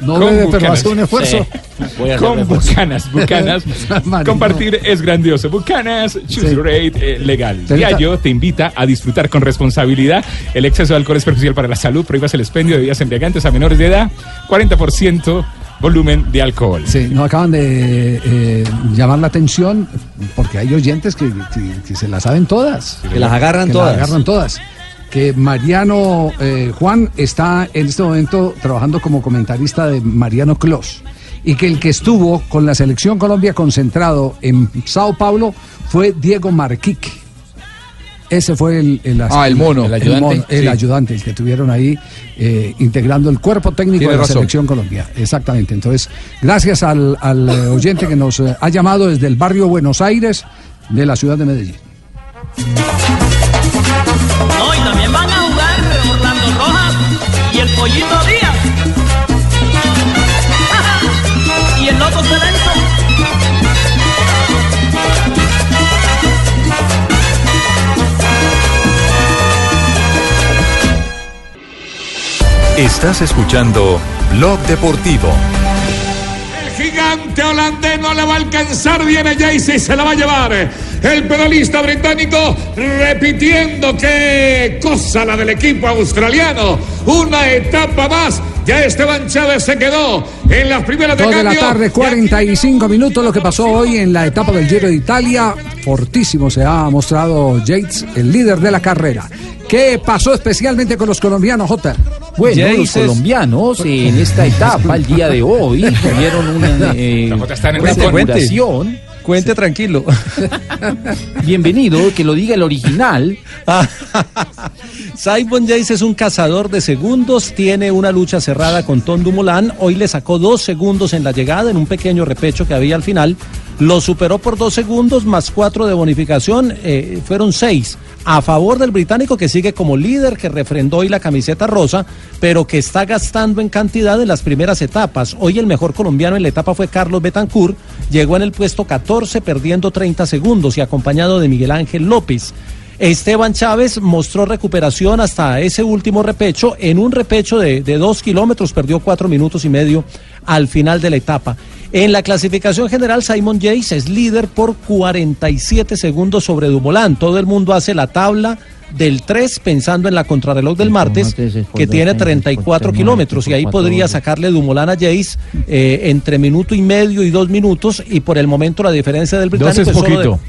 No Con bebe, pero Bucanas. hace un esfuerzo. Sí. Voy a hacer el Con esfuerzo. Bucanas, Bucanas. Compartir es grandioso. Bucanas, choose Sí. rate eh, legal. Diallo te invita a disfrutar con responsabilidad. El exceso de alcohol es perjudicial para la salud. Prohíbas el expendio de bebidas embriagantes a menores de edad. 40% volumen de alcohol. Sí, nos acaban de eh, llamar la atención porque hay oyentes que, que- que se las saben todas. Que las agarran Que todas. Las agarran todas. Que Mariano eh, Juan está en este momento trabajando como comentarista de Mariano Clos. Y que el que estuvo con la selección Colombia concentrado en Sao Paulo fue Diego Marquique. Ese fue el, el, Ah, el mono. el, El ayudante. mono, el Sí. ayudante, el que tuvieron ahí eh, integrando el cuerpo técnico Tiene de la razón. selección Colombia. Exactamente. Entonces, gracias al, al, eh, oyente que nos ha llamado desde el barrio Buenos Aires de la ciudad de Medellín. Pollito Díaz. y el Loco Celenzo. Estás escuchando Blog Deportivo. Gigante holandés no le va a alcanzar. Viene Jaycee y se la va a llevar. El pedalista británico repitiendo qué cosa la del equipo australiano. Una etapa más. Ya Esteban Chávez se quedó en las primeras de Dos de la cambio. tarde, 45 minutos, lo que pasó hoy en la etapa del Giro de Italia. Fortísimo se ha mostrado Yates, el líder de la carrera. ¿Qué pasó especialmente con los colombianos, Jota? Bueno, los colombianos en esta etapa, el día de hoy, tuvieron una, eh, en una Cuente tranquilo. Bienvenido, que lo diga el original. Simon Yates es un cazador de segundos, tiene una lucha cerrada con Tom Dumoulin. Hoy le sacó dos segundos en la llegada, en un pequeño repecho que había al final. Lo superó por dos segundos, más cuatro de bonificación, eh, fueron seis. A favor del británico que sigue como líder, que refrendó hoy la camiseta rosa, pero que está gastando en cantidad en las primeras etapas. Hoy el mejor colombiano en la etapa fue Carlos Betancourt, llegó en el puesto 14 perdiendo 30 segundos y acompañado de Miguel Ángel López. Esteban Chávez mostró recuperación hasta ese último repecho. En un repecho de, de dos kilómetros perdió cuatro minutos y medio al final de la etapa. En la clasificación general, Simon Yates es líder por 47 segundos sobre Dumoulin. Todo el mundo hace la tabla del 3 pensando en la contrarreloj del martes, que tiene 34 kilómetros y ahí podría sacarle Dumoulin a Yates eh, entre minuto y medio y dos minutos y por el momento la diferencia del Dos británico es solo de-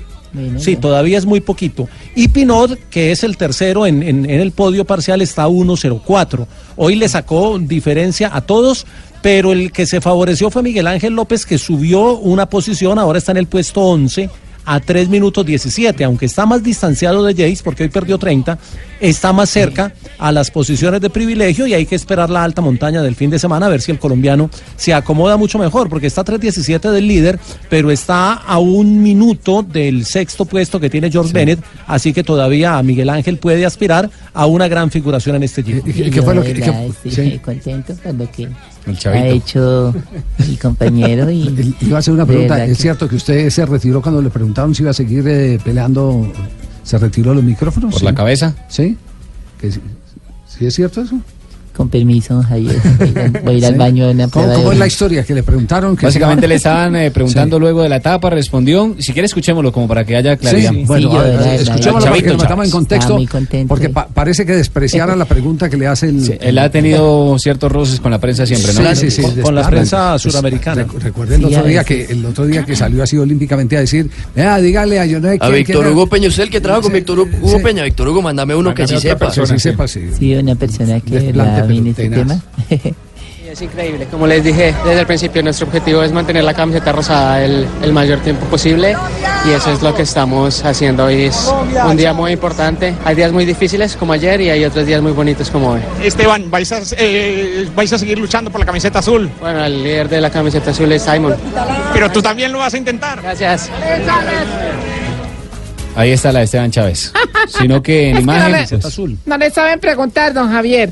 Sí, todavía es muy poquito. Y Pinot, que es el tercero en, en- en el podio parcial, está a 1.04. Hoy le sacó diferencia a todos, pero el que se favoreció fue Miguel Ángel López, que subió una posición, ahora está en el puesto 11 a 3 minutos 17, aunque está más distanciado de Jace, porque hoy perdió 30, está más cerca a las posiciones de privilegio y hay que esperar la alta montaña del fin de semana a ver si el colombiano se acomoda mucho mejor, porque está a 3.17 del líder, pero está a un minuto del sexto puesto que tiene George Bennett, así que todavía Miguel Ángel puede aspirar a una gran figuración en este Giro. ¿Y qué fue lo que- qué- sí. contento con lo que El chavito. ha hecho mi compañero y Iba a hacer una pregunta. ¿Es que- cierto que usted se retiró cuando le preguntaron si iba a seguir eh, peleando? ¿Se retiró los micrófonos? ¿Por Sí. la cabeza? Sí. ¿Que sí? ¿Sí es cierto eso? Con permiso, Javier. Voy a ir al Sí. baño de una ¿Cómo, es la historia que le preguntaron? Que Básicamente si- le estaban eh, preguntando Sí. luego de la etapa, respondió. Si quiere, escuchémoslo como para que haya claridad. Sí, bueno, yo, verdad, escuchémoslo para que Chavito metamos en contexto, Estaba muy contento. porque pa- parece que despreciara la pregunta que le hace el... Sí, él ha tenido ciertos roces con la prensa siempre, ¿no? Sí, sí, sí, Con la prensa suramericana. recu- Recuerden el Sí, otro día que el otro día que salió así olímpicamente a decir, "Vea, dígale a yo no sé A Víctor Hugo Peñusel que trabaja con Sí, Víctor Hugo sí. Peña. Víctor Hugo, mándame uno que sí sepa. persona, Que sí sepa, sí. Sí, una persona que Pero este tenaz. tema. Es increíble, como les dije desde el principio, nuestro objetivo es mantener la camiseta rosada el, el mayor tiempo posible y eso es lo que estamos haciendo hoy. Es un día muy importante, hay días muy difíciles como ayer y hay otros días muy bonitos como hoy. Esteban, ¿vais a, eh, vais a seguir luchando por la camiseta azul. Bueno, el líder de la camiseta azul es Simon. Pero tú también lo vas a intentar. Gracias. Ahí está la de Esteban Chávez. Sino que en Es que no imagen. le- pues, No le saben preguntar, don Javier.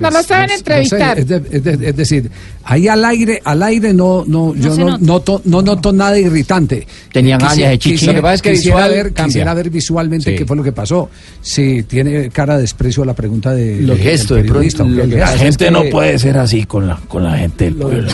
no lo saben No sé, entrevistar. es, de- es de- es decir, ahí al aire, al aire no, no, yo no noto, no noto nada irritante. Tenían ganas de chichi. quisiera- Lo que pasa es que quisiera visual ver, quisiera ver visualmente Sí. qué fue lo que pasó. Si tiene cara de desprecio a la pregunta de Lo periodista, que El pasa gesto. es gente que- no puede ser así con la, con la gente del pueblo.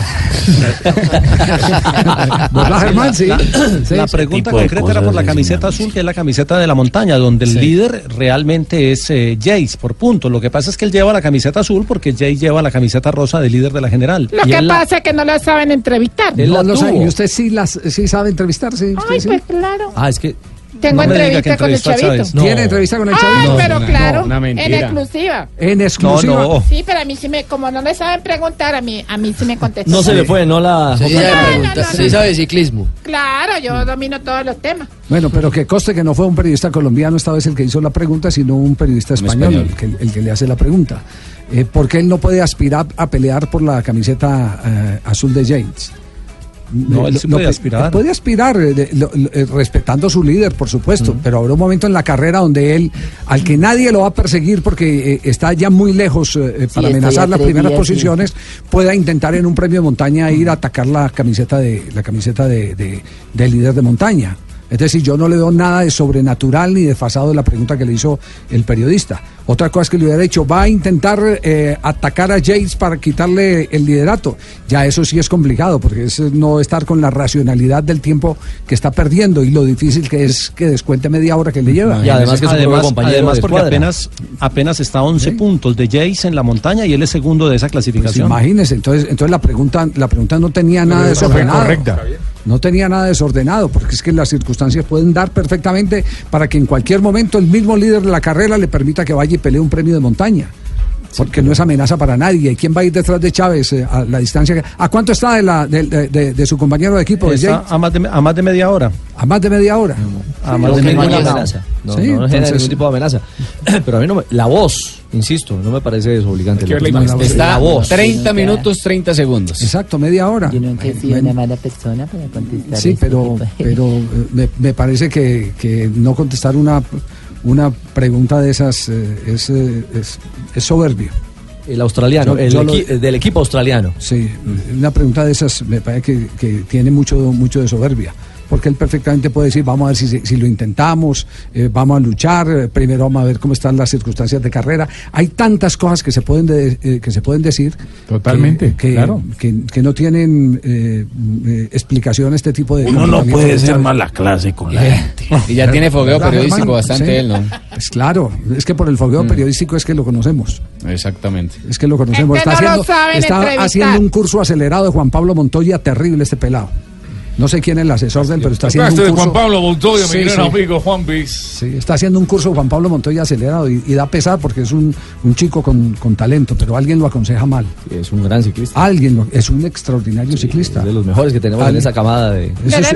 ¿Verdad, Germán? Sí. La, Sí, la pregunta concreta era por la camiseta azul, que es la camiseta de la montaña, donde el líder realmente es eh, Jace por punto. Lo que pasa es que él lleva la camiseta azul azul porque Jay lleva la camiseta rosa de líder de la general. Lo Y que él la- pasa es que no lo saben entrevistar. No lo sabe. ¿Y usted sí, las, sí sabe entrevistar? Sí, usted Ay, sí? pues claro. Ah, es que. Tengo no entrevista con el chavito. Chávez. No. ¿Tiene entrevista con el Ay, chavito? pero claro, en exclusiva. En exclusiva. No, no. Sí, pero a mí sí me, como no le saben preguntar, a mí, a mí sí me contestan. No se le fue, no la. Sí, sí sabe ciclismo. Claro, yo domino todos los temas. Bueno, pero que coste que no fue un periodista colombiano esta vez el que hizo la pregunta, sino un periodista español, español. El, que, el que le hace la pregunta. Eh, ¿Por qué él no puede aspirar a pelear por la camiseta eh, azul de James? No, él sí lo puede aspirar. él puede aspirar, eh, de- lo- lo- eh, respetando a su líder, por supuesto, pero habrá un momento en la carrera donde él, al que nadie lo va a perseguir porque eh, está ya muy lejos para amenazar las primeras posiciones, pueda intentar en un premio de montaña ir a atacar la camiseta de la camiseta de, de- del líder de montaña. Es decir, yo no le doy nada de sobrenatural ni desfasado de la pregunta que le hizo el periodista. Otra cosa que le hubiera dicho, va a intentar eh, atacar a James para quitarle el liderato. Ya eso sí es complicado, porque es eh, no estar con la racionalidad del tiempo que está perdiendo y lo difícil que es que descuente media hora que le lleva. Y además que es un además, compañero además de porque apenas, apenas está a 11 puntos de Jace en la montaña y él es segundo de esa Pues clasificación. imagínese, entonces, entonces la pregunta, la pregunta no tenía nada fue desordenado. correcta. No tenía nada desordenado, porque es que las circunstancias pueden dar perfectamente para que en cualquier momento el mismo líder de la carrera le permita que vaya y pelee un premio de montaña. Porque no es amenaza para nadie. ¿Y quién va a ir detrás de Chávez eh, a la distancia? que- ¿A cuánto está de, la, de, de- de- de su compañero de equipo? de Está Jay? a, más de, a más de media hora. A más de media hora. A más no de media ninguna hora. amenaza. No, Sí, no genera ningún tipo de amenaza. Pero a mí no me, la voz, insisto, no me parece desobligante. La imagen. Está Está la voz. 30 minutos, 30 segundos. Exacto, media hora. Yo nunca he sido una mala persona para contestar. Sí, este pero, tipo pero eh, me, me parece que, que no contestar una, una pregunta de esas eh, es, eh, es, es soberbio. El australiano, Yo- el yo lo- equi- del equipo australiano. Sí, una pregunta de esas me parece que, que tiene mucho, mucho de soberbia. Porque él perfectamente puede decir, vamos a ver si, si lo intentamos, eh, vamos a luchar, eh, primero vamos a ver cómo están las circunstancias de carrera. Hay tantas cosas que se pueden, de- eh, que se pueden decir. Totalmente, que, que- claro. que, que no tienen eh, explicación este tipo de... Uno no puede de ser mala clase con la gente. Y ya tiene fogueo Claro, periodístico hermano, bastante sí. él, ¿no? Es claro, es que por el fogueo periodístico es que lo conocemos. Exactamente. Es que lo conocemos. Está, no lo haciendo, saben está entrevistar. haciendo un curso acelerado de Juan Pablo Montoya, terrible este pelado. No sé quién es el asesor de él, pero está haciendo Este un curso. Juan Pablo Montoya, Sí, mi gran sí. amigo Juan. Sí, está haciendo un curso Juan Pablo Montoya acelerado y, y da pesar porque es un, un chico con, con talento, pero alguien lo aconseja mal. Es un gran ciclista. Alguien lo- es un extraordinario ciclista. De los mejores que tenemos en esa camada de. Eso es,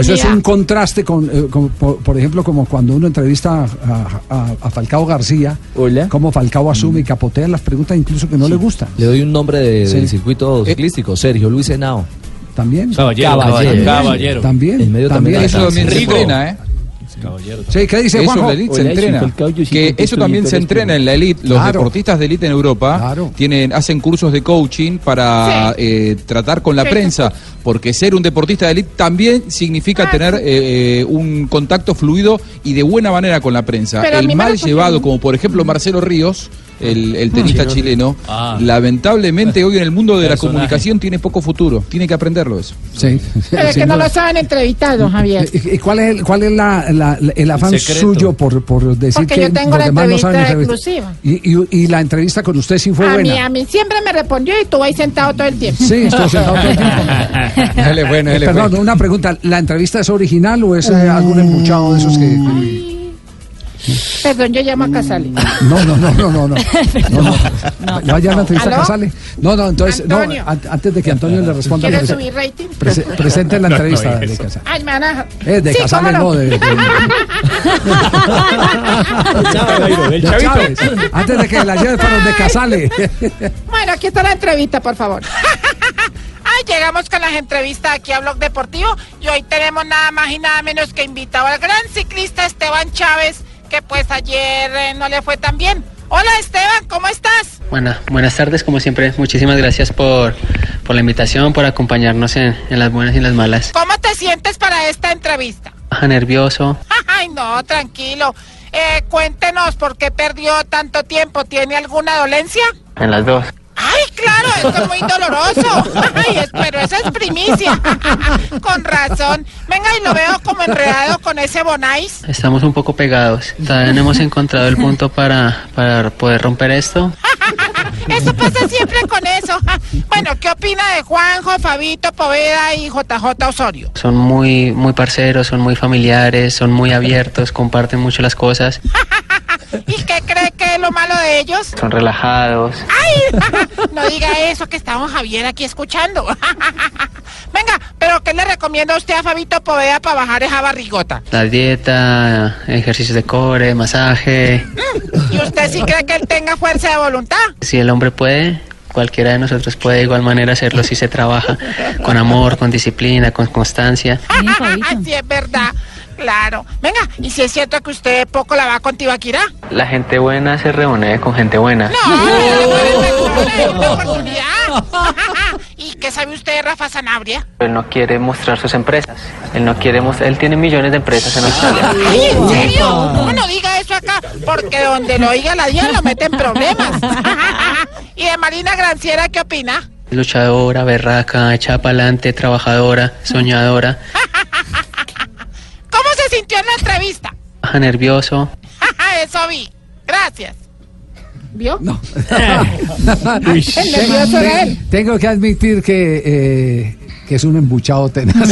eso es un contraste con, eh, con- por, por ejemplo, como cuando uno entrevista a, a- a Falcao García, como Falcao asume y capotea las preguntas incluso que no le gustan. Le doy un nombre de- Sí. del circuito ciclístico, Sergio Luis Henao. También. Caballero, caballero. Caballero. También. En medio también. Eso también se entrena, ¿eh? Sí, ¿qué dice Eso Juanjo? la elite se entrena. Falcao, Que eso también se entrena en la elite. Los Claro. deportistas de elite en Europa tienen, hacen cursos de coaching para eh, tratar con la Sí, prensa. Porque ser un deportista de elite también significa Ah, tener eh, eh, un contacto fluido y de buena manera con la prensa. Pero el mal llevado, como por ejemplo Marcelo Ríos, el, el tenista chileno, Ah. lamentablemente hoy en el mundo de la comunicación tiene poco futuro. Tiene que aprenderlo eso. Sí. Pero es que no lo saben entrevistar, don Javier. ¿Y y cuál es el, cuál es la, la- la- el afán suyo por, por decir Porque que yo tengo los la demás no saben exclusiva. Y, y- y la entrevista con usted sí fue A mí, buena. a mí siempre me respondió y estuvo ahí sentado todo el tiempo. Sí, estuvo sentado todo el tiempo. Dale, bueno, dale, Perdón, bueno. una pregunta. ¿La entrevista es original o es eh, algún embuchado de esos que.? que- Perdón, yo llamo a Casale. No, no, no, no, no. no. no, no. ¿Le va a llamar la entrevista a. Casale? No, no, entonces, no, antes de que Antonio le responda, ¿Quieres prese- subir rating? prese- presente la No, no entrevista de. Casale. Ay, me van a... Eh, de Sí, Casale no, de, de- de. Antes de que la lleve para donde Casale. Bueno, aquí está la entrevista, por favor. Ay, llegamos con las entrevistas aquí a Blog Deportivo y hoy tenemos nada más y nada menos que invitado al gran ciclista Esteban Chávez, que pues ayer eh, no le fue tan bien. Hola Esteban, ¿cómo estás? Bueno, buenas tardes, como siempre. Muchísimas gracias por, por la invitación, por acompañarnos en, en las buenas y las malas. ¿Cómo te sientes para esta entrevista? Baja nervioso. Ay, no, tranquilo. Eh, cuéntenos por qué perdió tanto tiempo. ¿Tiene alguna dolencia? En las dos. Ay, claro, esto es muy doloroso. Ay, pero eso es primicia. Con razón. Venga, y lo veo como enredado con ese bonais. Estamos un poco pegados. Todavía no hemos encontrado el punto para, para poder romper esto. Eso pasa siempre con eso. Bueno, ¿qué opina de Juanjo, Fabito, Poveda y JJ Osorio? Son muy, muy parceros, son muy familiares, son muy abiertos, comparten mucho las cosas, ¿Y qué cree que es lo malo de ellos? son relajados. ¡Ay! No diga eso que está don Javier aquí escuchando. Venga, pero ¿qué le recomienda usted a Fabito Poveda para bajar esa barrigota? La dieta, ejercicios de core, masaje. ¿Y usted sí cree que él tenga fuerza de voluntad? Si el hombre puede, cualquiera de nosotros puede de igual manera hacerlo si se trabaja con amor, con disciplina, con constancia. sí, es verdad. Claro. Venga, ¿y si es cierto que usted poco la va con Tibaquirá? La gente buena se reúne con gente buena. ¡Una oportunidad! ¿Y qué sabe usted de Rafa Sanabria? Él no quiere mostrar sus empresas. Él no quiere mostrar. Él tiene millones de empresas en Australia. ¡Ay, en serio! No, no diga eso acá, porque donde lo oiga la DIA lo mete en problemas. ¿Y de Marina Granciera qué opina? Luchadora, berraca, echada pa'lante, trabajadora, soñadora, ¿Cómo se sintió en la entrevista? baja nervioso. Eso vi. Gracias. ¿Vio? No. El nervioso era él. Tengo que admitir que, eh, que es un embuchado tenaz.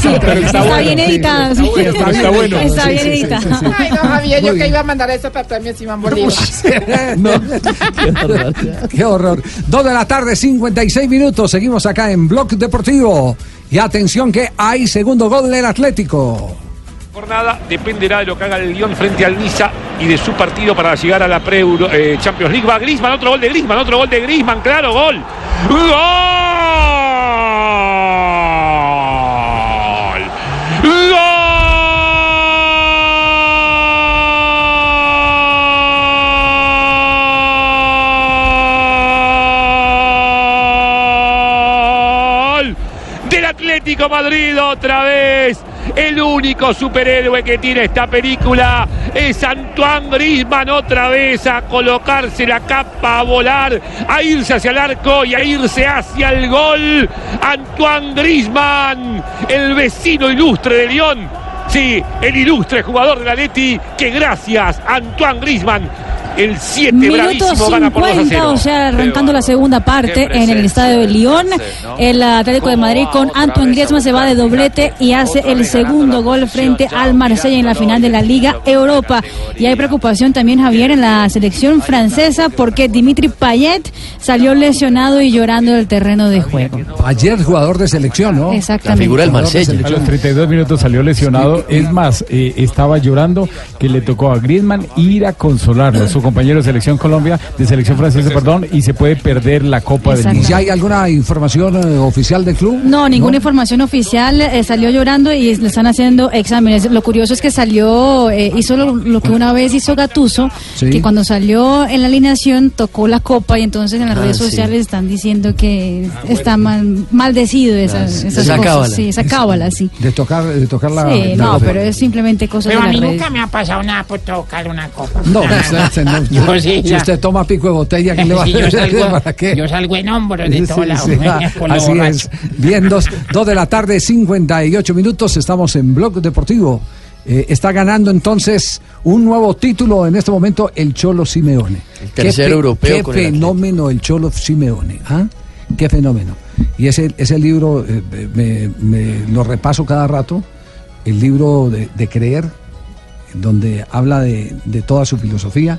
Sí, pero está, bien editada. sí. Está está bueno. Está Sí, bien sí, sí, editada. sí, sí. Ay, no, Javier, yo que iba a mandar eso para premio Simón Bolívar. No. Qué horror. Dos de la tarde, 56 minutos. Seguimos acá en Blog Deportivo. Y atención que hay segundo gol del Atlético. Dependerá de lo que haga el Lyon frente al Niza y de su partido para llegar a la pre eh, Champions League. Va Griezmann, otro gol de Griezmann, otro gol de Griezmann, claro, gol. ¡Gol! ¡Gol! Del Atlético Madrid otra vez. El único superhéroe que tiene esta película es Antoine Griezmann otra vez a colocarse la capa, a volar, a irse hacia el arco y a irse hacia el gol. Antoine Griezmann, el vecino ilustre de Lyon. Sí, el ilustre jugador de la Leti que gracias Antoine Griezmann el 7 Minuto bravísimo gana por 2 a 50, 0. o sea, arrancando la segunda parte en el estadio de Lyon. El Atlético de Madrid con Antoine Griezmann se va de doblete y hace el segundo gol frente al Marsella en la final de la Liga Europa. Y hay preocupación también, Javier, en la selección francesa porque Dimitri Payet salió lesionado y llorando del terreno de juego. Ayer jugador de selección, ¿no? Exactamente. Jugador de A los 32 minutos salió lesionado. Es más, eh, estaba llorando que le tocó a Griezmann ir a consolarlo, su compañero de selección Colombia, de selección francesa, perdón, y se puede perder la Copa del. Mundo. ¿Y hay alguna información eh, oficial del club? No, ninguna información oficial. eh, salió llorando y le están haciendo exámenes. Lo curioso es que salió, eh, hizo lo, lo que una vez hizo Gatuso, Sí. que cuando salió en la alineación tocó la copa y entonces en las Ah, redes sí. sociales están diciendo que está mal, maldecido esas, esas Esa cosas. cábala. Sí, esa cábala, sí. De tocar, de tocar la. Sí, la- no, pero es simplemente Pero de a las mí redes. nunca me ha pasado nada por tocar una copa. No, usted no- Yo sí, si usted toma pico de botella, ¿qué le va yo a salgo- ¿Para qué? yo salgo en hombros de todos lados, así borracho. es. Bien, dos, dos de la tarde, 58 minutos. Estamos en Blog Deportivo. Eh, está ganando entonces un nuevo título en este momento el Cholo Simeone. El tercer europeo Qué con el fenómeno el, Cholo Simeone. ¿ah? Qué fenómeno. Y ese, ese libro eh, me, me lo repaso cada rato. El libro de, de creer, donde habla de, de toda su filosofía.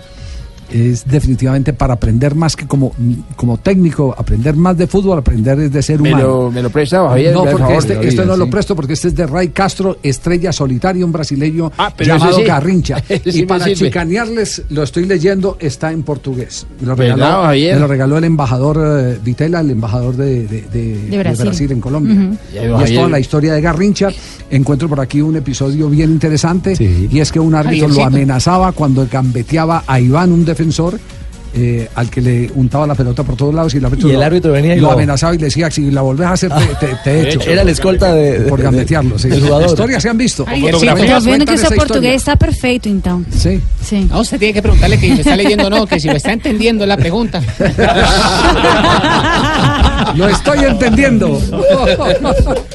Es definitivamente para aprender más que como, como técnico, aprender más de fútbol, aprender es de ser Me humano. lo- me lo presta, Javier, No, por porque favor, este, lo este no lo presto porque este es de Ray Castro, estrella solitaria, un brasileño Ah, llamado sí. Garrincha. Sí y me para sirve. chicanearles, lo estoy leyendo, está en portugués. Me lo ¿Verdad, regaló, Javier? me lo regaló el embajador eh, Vitela, el embajador de, de- de- de Brasil. Brasil. en Colombia. Ujú. Ya, Y es toda la historia de Garrincha. Encuentro por aquí un episodio bien interesante y es que un árbitro lo Javiercito. amenazaba cuando gambeteaba a Iván, un defensor. Eh, al que le untaba la pelota por todos lados y el árbitro, Y el lo- árbitro venía y lo lo- amenazaba y le decía si la volvés a hacer te, te- te echo Era la escolta de- por de- gambetearlo sí. del jugador. historias se han visto Ay, Mañana Estás viendo que ese esa portugués historia. está perfecto, entonces. Sí. Sí. No, usted tiene que preguntarle que si me está leyendo o no, que si me está entendiendo la pregunta. lo estoy entendiendo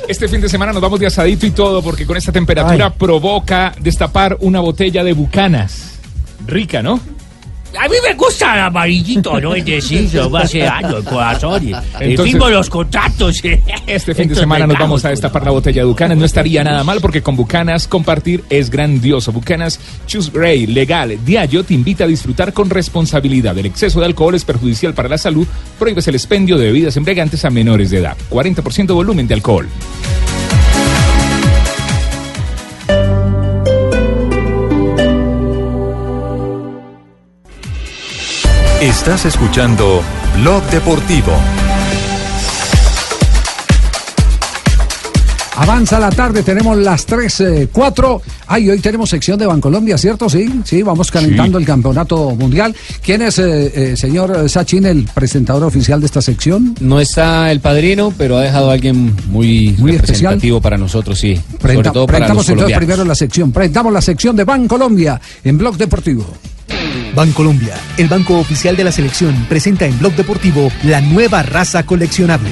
Este fin de semana nos vamos de asadito y todo porque con esta temperatura provoca destapar una botella de bucanas. Rica, ¿no? A mí me gusta el amarillito, ¿no? Es decir, lo hace daño el corazón. Y, Entonces- firmo los contratos. Este fin de semana nos vamos a destapar la botella de Bucanas. No estaría nada mal porque con Bucanas compartir es grandioso. Bucanas Choose Ray, legal. Diallo te invita a disfrutar con responsabilidad. El exceso de alcohol es perjudicial para la salud. Prohíbes el expendio de bebidas embriagantes a menores de edad. 40% volumen de alcohol. Estás escuchando Blog Deportivo. Avanza la tarde, tenemos las 3, 4. Ay, hoy tenemos sección de Bancolombia, ¿cierto? Sí, sí, vamos calentando el campeonato mundial. ¿Quién es, eh, eh, señor Sachin, el presentador oficial de esta sección? No está el padrino, pero ha dejado a alguien muy, Muy representativo para nosotros, sí. Sobre Presenta- todo para los presentamos entonces colombianos. primero la sección. Presentamos la sección de Bancolombia en Blog Deportivo. Bancolombia, el banco oficial de la selección, presenta en Blog Deportivo la nueva raza coleccionable.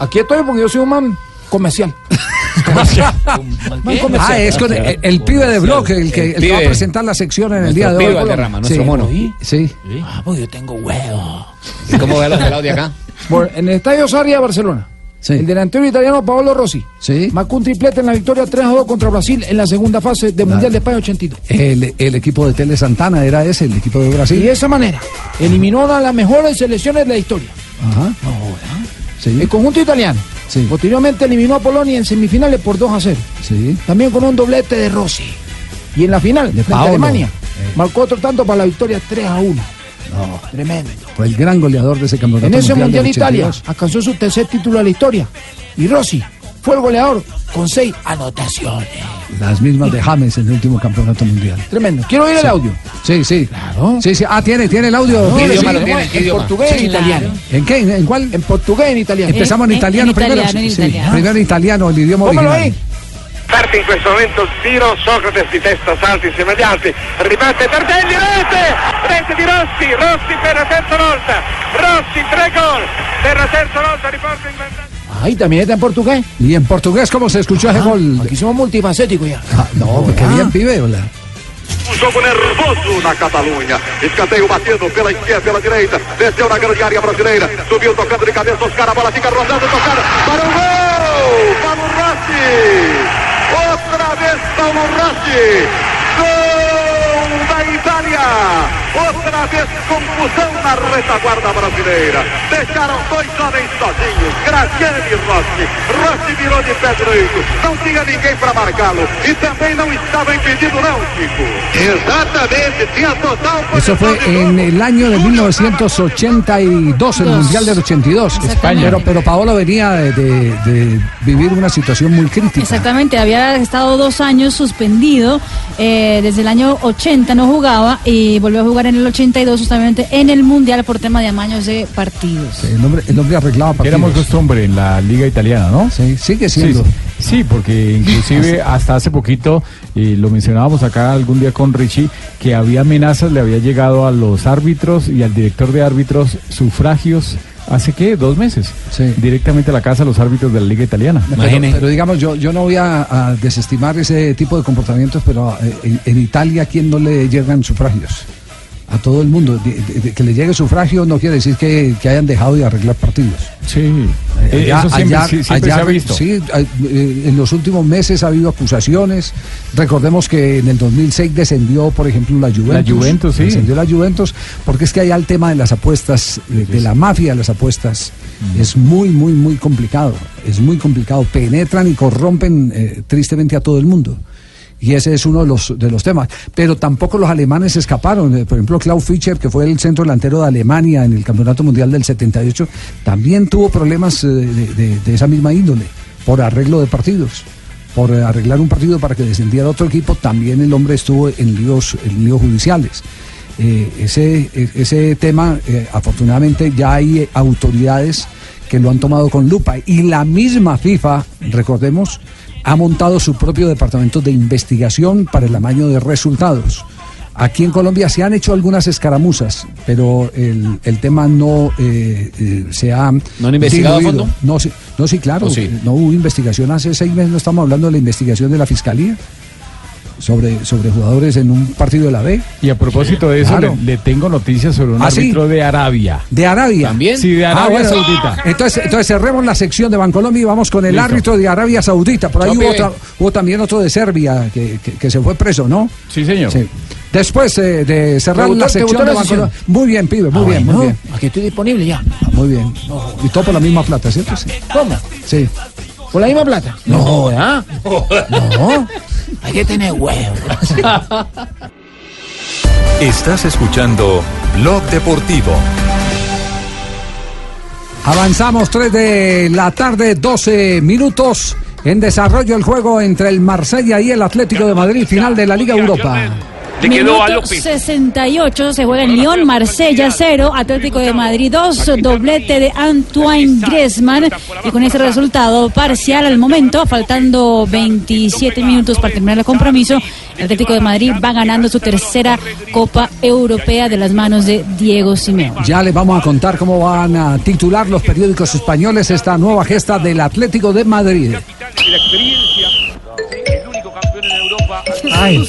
Aquí estoy porque yo soy un man comercial. Man comercial. Ah, es con el, el pibe de Blog, el que, el que va a presentar la sección en el día de hoy. pibe Valderrama, nuestro Sí. mono. Sí. Ah, pues yo tengo huevo. ¿Y cómo ve a los pelados de acá? Bueno, en el estadio Sarria, Barcelona. El delantero italiano Paolo Rossi marcó un triplete en la victoria 3 a 2 contra Brasil en la segunda fase del Mundial de España 82. El, el equipo de Tele Santana era ese, el equipo de Brasil. Y de esa manera eliminó a de las mejores selecciones de la historia. Ajá. El conjunto italiano. Posteriormente eliminó a Polonia en semifinales por 2 a 0. Sí. También con un doblete de Rossi. Y en la final, frente a Paolo. Alemania, marcó otro tanto para la victoria 3 a 1. Tremendo. Fue el gran goleador de ese campeonato. En ese mundial Mundial Italia 82. alcanzó su tercer título de la historia. Y Rossi fue el goleador con seis anotaciones. Las mismas de James en el último campeonato mundial. Tremendo. Quiero oír el audio. Sí, sí. Sí, sí. Ah, tiene, tiene el audio. No, Sí, en portugués y en italiano. ¿En qué? ¿En, en cuál? En portugués y en italiano. Empezamos en, italiano en primero. italiano, en Sí, italiano. Primero en italiano, el idioma original. ahí. Parte in questo momento il tiro, Socrate di testa salta insieme agli altri, ribatte Tardelli, rete! Rete di Rossi, Rossi per la terza volta, Rossi tre gol, per la terza volta riporta in vantaggio. Ahí también está en portugués. ¿Y en portugués cómo se escuchó ese gol? Aquí somos multifacéticos ya. Ah, no, porque bien pibe, hola. Um jogo nervoso na Catalunha. Escanteio batendo pela esquerda, pela direita. Desceu na grande área brasileira. Subiu tocando de cabeça Oscar. A bola fica rodando, tocada para o gol! Paulo Rossi! Paulo Rossi! Gol da Itália! Outra vez confusão na retaguarda brasileira. Deixaram dois homens sozinhos. Graziani e Rossi. Rossi virou de pé direito. Não tinha ninguém para marcá-lo. E também não estava impedido, não, Chico. Exatamente, tinha total Eso fue en el año de 1982, el Mundial del 82. Exactamente. Pero, pero Paolo venía de, de- de vivir una situación muy crítica. Exactamente, había estado dos años suspendido, eh, desde el año 80 no jugaba y volvió a jugar en el 82 justamente en el Mundial por tema de amaños de partidos. El hombre, el hombre arreglaba partidos. Éramos costumbre en la liga italiana, ¿no? Sí, sigue siendo. Sí, sí, porque inclusive hasta hace poquito, y lo mencionábamos acá algún día con Richie, que había amenazas, le había llegado a los árbitros y al director de árbitros sufragios. ¿Hace qué? ¿Dos meses? Directamente a la casa de los árbitros de la Liga Italiana. Pero, pero digamos, yo, yo no voy a, a desestimar ese tipo de comportamientos, pero eh, en, en Italia, ¿a quién no le llegan sufragios? A todo el mundo. De- de- de que le llegue sufragio no quiere decir que, que hayan dejado de arreglar partidos. Sí, Eh, eso siempre, allá- sí, siempre allá se ha visto. Sí, eh, en los últimos meses ha habido acusaciones. Recordemos que en el 2006 descendió, por ejemplo, la Juventus. La Juventus, sí. Descendió la Juventus, porque es que allá el tema de las apuestas, de, de la mafia de las apuestas, Mm. es muy, muy, muy complicado. Es muy complicado. Penetran y corrompen eh, tristemente a todo el mundo. Y ese es uno de los, de los temas. Pero tampoco los alemanes escaparon. Eh, Por ejemplo, Klaus Fischer, que fue el centro delantero de Alemania en el Campeonato Mundial del 78, también tuvo problemas eh, de, esa misma índole, por arreglo de partidos. Por arreglar un partido para que descendiera otro equipo, también el hombre estuvo en líos, en judiciales. Eh, ese, e- ese tema, afortunadamente, ya hay autoridades que lo han tomado con lupa. Y la misma FIFA, recordemos, ha montado su propio departamento de investigación para el amaño de resultados. Aquí en Colombia se han hecho algunas escaramuzas, pero el, el tema no eh, eh, se ha. ¿No han investigado a fondo? No, sí, no, sí, claro. No hubo investigación hace seis meses, no estamos hablando de la investigación de la fiscalía. Sobre, sobre jugadores en un partido de la B. Y a propósito de eso, Claro. le, le tengo noticias sobre un ¿Ah, sí? árbitro de Arabia. ¿De Arabia? ¿También? Sí, de Arabia bueno. Saudita. Entonces, entonces cerremos la sección de Bancolombia y vamos con el Listo. árbitro de Arabia Saudita. Por ahí hubo, otra- hubo también otro de Serbia que, que- que se fue preso, ¿no? Sí, señor. Después eh, de cerrar ¿Te gustó- la sección de? Bancolombia. Muy bien, pibe, muy Ah, bien, muy bien. Aquí estoy disponible ya. Muy bien. Y todo por la misma plata, ¿cierto? Sí. ¿Cómo? Sí. ¿Por la misma plata? No, ¿verdad? No. Hay que tener huevos. Estás escuchando Blog Deportivo. Avanzamos 3 de la tarde, 12 minutos. En desarrollo el juego entre el Marsella y el Atlético de Madrid, final de la Liga Europa. Le quedó a López. 68 se juega en Lyon, Marsella 0, Atlético de Madrid 2, doblete de Antoine Griezmann y con ese resultado parcial al momento, faltando 27 minutos para terminar el compromiso, el Atlético de Madrid va ganando su tercera Copa Europea de las manos de Diego Simeone. Ya les vamos a contar cómo van a titular los periódicos españoles esta nueva gesta del Atlético de Madrid. Ay.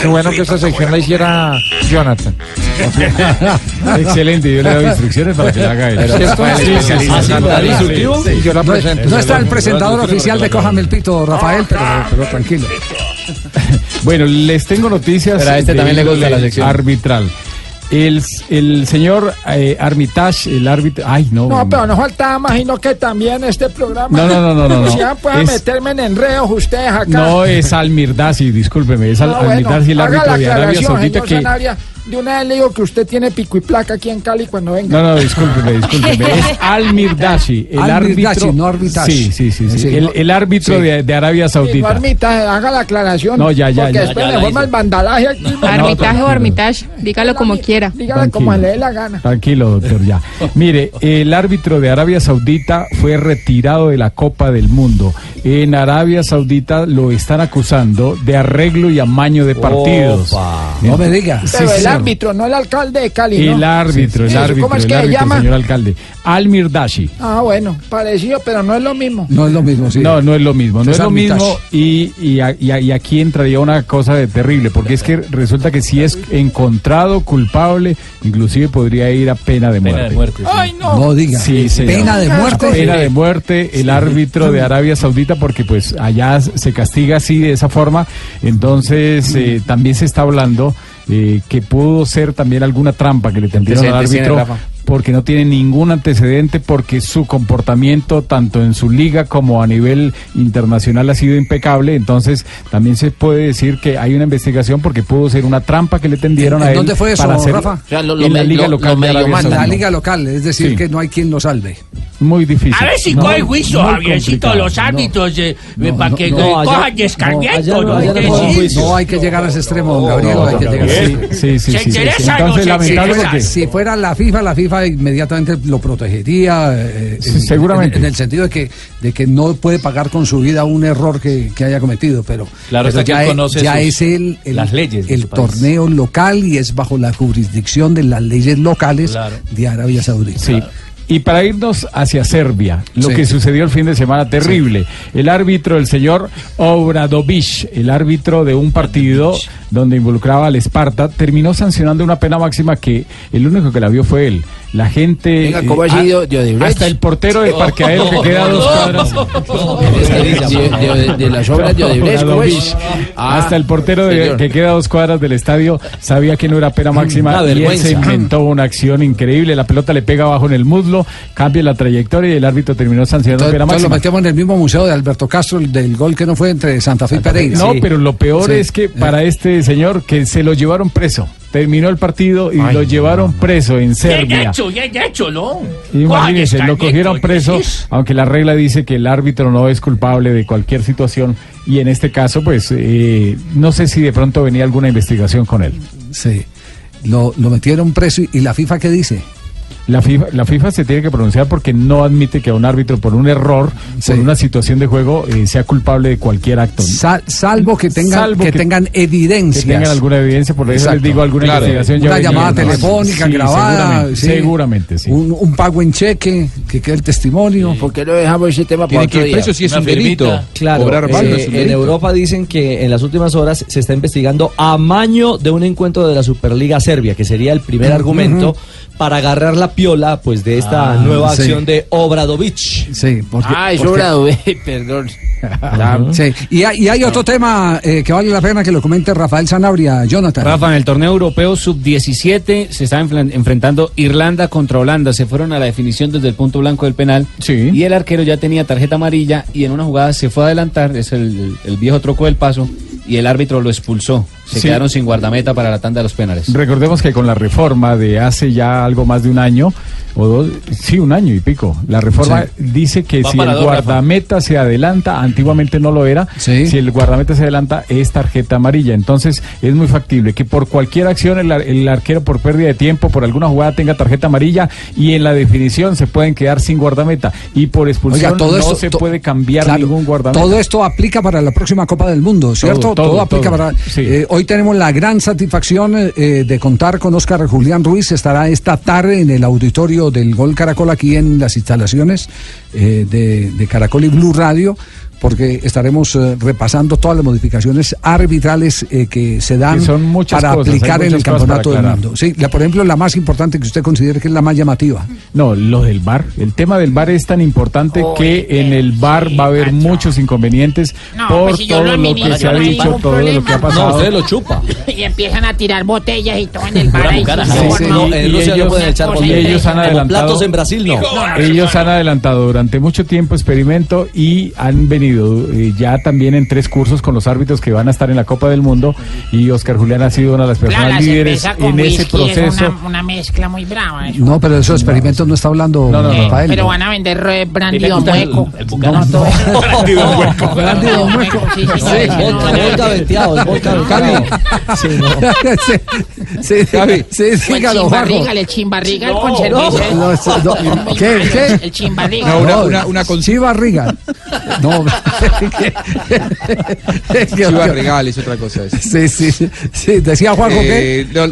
Qué bueno que esa sección la hiciera Jonathan. Excelente, yo le doy instrucciones para que la haga él. ¿Cierto? Sí, sí, sí, sí, sí, sí. Sí, yo la No, presento. no está el presentador oficial de Cójame el Pito, Rafael, pero, pero tranquilo. Bueno, les tengo noticias. Pero a este también le gusta la sección. Arbitral. El, el señor eh, Armitage, el árbitro. Ay, no. No, pero no faltaba más, sino que también este programa. No, no, no, no, no, no. Si Es- meterme en enredos ustedes acá. No, es Almirdasi, discúlpeme. Es Al, Ah, bueno, Almirdasi, el árbitro de Arabia Saudita que. De una vez le digo que usted tiene pico y placa aquí en Cali cuando venga. No, no, discúlpeme, discúlpeme. Es Almirdashi, el Almirdashi, árbitro. no Armitage. Sí, sí, sí. sí. Sí, el, no. el árbitro Sí. de, de Arabia Sí, no Saudita. Armita, haga la aclaración. No, ya, ya, Porque ya, después ya la forma el vandalaje aquí. Armitage o Armitage, dígalo como quiera. Dígale como le dé la gana. Tranquilo, doctor, ya. Mire, el árbitro de Arabia Saudita fue retirado de la Copa del Mundo. En Arabia Saudita lo están acusando de arreglo y amaño de partidos. No me diga. Sí, Pero el. Árbitro, no el alcalde de Cali, ¿no? El árbitro, el Sí, árbitro, ¿Cómo es el que se árbitro, llama? señor alcalde. Almirdashi. Ah, bueno, parecido, pero no es lo mismo. No es lo mismo, sí. No, no es lo mismo, no es César lo mismo y, y, a- y a- y aquí entraría una cosa de terrible, porque es que resulta que si es encontrado culpable, inclusive podría ir a pena de muerte. Ay, no. No diga. Sí, señor. Pena de muerte. Pena de muerte el árbitro de Arabia Saudita porque pues allá se castiga así de esa forma. Entonces eh, también se está hablando eh, que pudo ser también alguna trampa que le tendieron al árbitro. Porque no tiene ningún antecedente porque su comportamiento tanto en su liga como a nivel internacional ha sido impecable. Entonces también se puede decir que hay una investigación porque pudo ser una trampa que le tendieron ¿En a él dónde fue eso, para hacer Rafa? O sea, lo- lo en la liga lo- local de Arabia. La liga local, es decir, Sí. que no hay quien lo salve. Muy difícil. A ver si No, coge juicio, Javiercito, los árbitros, para que no, eh, cojan no, allá no- hay que llegar a ese extremo, don Gabriel. no hay que llegar a ese Sí, extremo. sí, sí, ¿Se interesa no se Si fuera la FIFA, la FIFA inmediatamente lo protegería. eh, Sí, en- seguramente. En, en el sentido de que, de que no puede pagar con su vida un error que, que haya cometido, pero, Claro, pero ya, que es- conoce ya sus- es el, el, las leyes el país. torneo local y es bajo la jurisdicción de las leyes locales Claro. de Arabia Saudita. Sí. Y para irnos hacia Serbia, lo Sí. que sucedió el fin de semana terrible. El árbitro, el señor Obradovic, el árbitro de un partido donde involucraba al Esparta, terminó sancionando una pena máxima que el único que la vio fue él. La gente. Venga, ¿cómo ha sido de Odebrecht? hasta el portero de Parqueadero que queda a dos cuadras. De, de- de las obras de Odebrecht. Ah, Hasta el portero de- que queda a dos cuadras del estadio sabía que no era pena máxima Una y él se inventó una acción increíble. La pelota le pega abajo en el muslo, cambia la trayectoria y el árbitro terminó sancionando pena entonces lo máxima. metemos en el mismo museo de Alberto Castro, el del gol que no fue entre Santa Fe y Pereira. No, pero lo peor es que para este señor que se lo llevaron preso. Terminó el partido y Ay, lo llevaron preso en Serbia. hecho, bien hecho, ¿no? Imagínense, lo cogieron preso, aunque la regla dice que el árbitro no es culpable de cualquier situación y en este caso, pues, eh, no sé si de pronto venía alguna investigación con él. Sí. Lo, lo metieron preso y, y la FIFA qué dice? La FIFA, la FIFA se tiene que pronunciar porque no admite que a un árbitro por un error, por una situación de juego, eh, sea culpable de cualquier acto. Sal- salvo que tengan, Salvo que, que- tengan evidencias. Que tengan alguna evidencia, por eso Exacto. les digo alguna Claro. investigación. ya Una venía. llamada telefónica Sí, grabada. Seguramente, sí. seguramente, sí. Un, un pago en cheque, que quede el testimonio. ¿Por qué no dejamos ese tema para que otro día? preso si es Una un firmita. delito. Claro, Cobrar eh, banda es un en delito. Europa dicen que en las últimas horas se está investigando amaño de un encuentro de la Superliga Serbia, que sería el primer argumento para agarrar la piola pues de esta Ah, nueva sí. acción de Obradovic. Sí, porque, Ah, es porque- Obradovic, perdón. Sí. Y, hay, y hay otro tema eh, que vale la pena que lo comente Rafael Sanabria, Jonathan. Rafa, en el torneo europeo sub-17 se está enfren- enfrentando Irlanda contra Holanda. Se fueron a la definición desde el punto blanco del penal. Y el arquero ya tenía tarjeta amarilla y en una jugada se fue a adelantar. Es el, el viejo troco del paso. Y el árbitro lo expulsó. Se Sí. quedaron sin guardameta para la tanda de los penales. Recordemos que con la reforma de hace ya algo más de un año, o dos, sí, un año y pico, la reforma Sí. dice que Va si el dos, Rafa. guardameta se adelanta, antiguamente no lo era, si el guardameta se adelanta es tarjeta amarilla. Entonces es muy factible que por cualquier acción el, ar- el arquero por pérdida de tiempo, por alguna jugada tenga tarjeta amarilla y en la definición se pueden quedar sin guardameta. Y por expulsión Oiga, todo no esto- se puede cambiar Claro, ningún guardameta. Todo esto aplica para la próxima Copa del Mundo, ¿cierto? Todo, todo, aplica todo. para. Sí. eh, hoy tenemos la gran satisfacción eh, de contar con Óscar Julián Ruiz. Estará esta tarde en el auditorio del Gol Caracol aquí en las instalaciones eh, de, de Caracol y Blue Radio. Porque estaremos eh, repasando todas las modificaciones arbitrales eh, que se dan Que son muchas para cosas, aplicar en el campeonato del mundo. Sí, la, por ejemplo, la más importante que usted considere que es la más llamativa. No, lo del bar. El tema del bar es tan importante que en el bar va a haber muchos inconvenientes No, por pues si yo todo lo lo que se ha no hay dicho, todo lo que ha problema. pasado. No, usted lo chupa. Y empiezan a tirar botellas y todo en el bar. ahí, Sí, sí, sí, no, y- ellos- pueden echar y botellas. ellos han adelantado. platos en Brasil, no. Ellos han adelantado durante mucho tiempo experimento y han venido eh, ya también en tres cursos con los árbitros que van a estar en la Copa del Mundo y Oscar Julián ha sido una de las personas la líderes en ese whisky es proceso. una, una mezcla muy brava. eso. No, pero de esos experimentos no está hablando Eh, Rafael. pero van a vender eh, brandy ¿Y le don el- hueco. el? No, eso. Brandy don hueco. Brandy don hueco, sí, Sí, vodka, No, no, no. venteado, el vodka venteado. Sí, no. sí, sí, el dígalo, Juanjo. chimbarriga, el chimbarriga No, con cerveza. no, no, no, ¿qué, qué? El chimbarriga. No, una- una- una con- barriga. No. Chivas Regal es otra cosa. eso. Sí, sí, sí. Decía Juanjo que. Eh, no,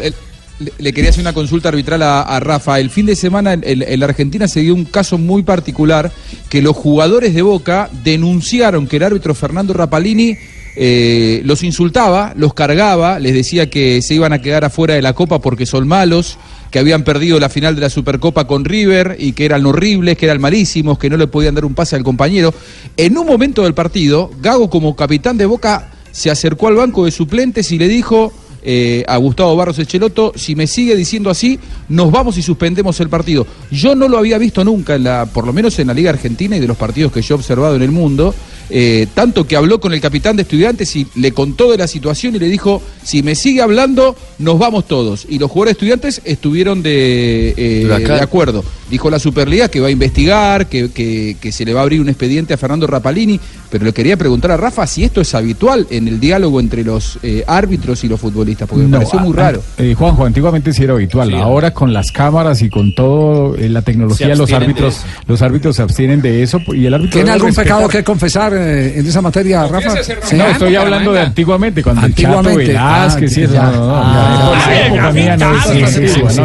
le, quería hacer una consulta arbitral a, a Rafa. El fin de semana en la Argentina se dio un caso muy particular que los jugadores de Boca denunciaron que el árbitro Fernando Rapalini eh, los insultaba, los cargaba, les decía que se iban a quedar afuera de la Copa porque son malos, que habían perdido la final de la Supercopa con River y que eran horribles, que eran malísimos, que no le podían dar un pase al compañero. En un momento del partido, Gago como capitán de Boca se acercó al banco de suplentes y le dijo eh, a Gustavo Barros Echeloto, si me sigue diciendo así, nos vamos y suspendemos el partido. Yo no lo había visto nunca, en la, por lo menos en la Liga Argentina y de los partidos que yo he observado en el mundo, eh, tanto que habló con el capitán de estudiantes y le contó de la situación y le dijo, si me sigue hablando, nos vamos todos. Y los jugadores estudiantes estuvieron de, eh, De de acuerdo. Dijo la Superliga que va a investigar, que, que- que se le va a abrir un expediente a Fernando Rapalini, pero le quería preguntar a Rafa si esto es habitual en el diálogo entre los eh, árbitros y los futbolistas, porque me pareció muy a- raro. eh, Juanjo, antiguamente sí era habitual. Sí, Ahora con las cámaras y con todo eh, la tecnología, los árbitros, los árbitros se abstienen de eso y el árbitro ¿Tiene algún respetar. pecado que confesar eh, en esa materia, Rafa? Sí. No, estoy hablando de antiguamente, cuando el Chato Antiguamente. Velázquez Ah, eso. No,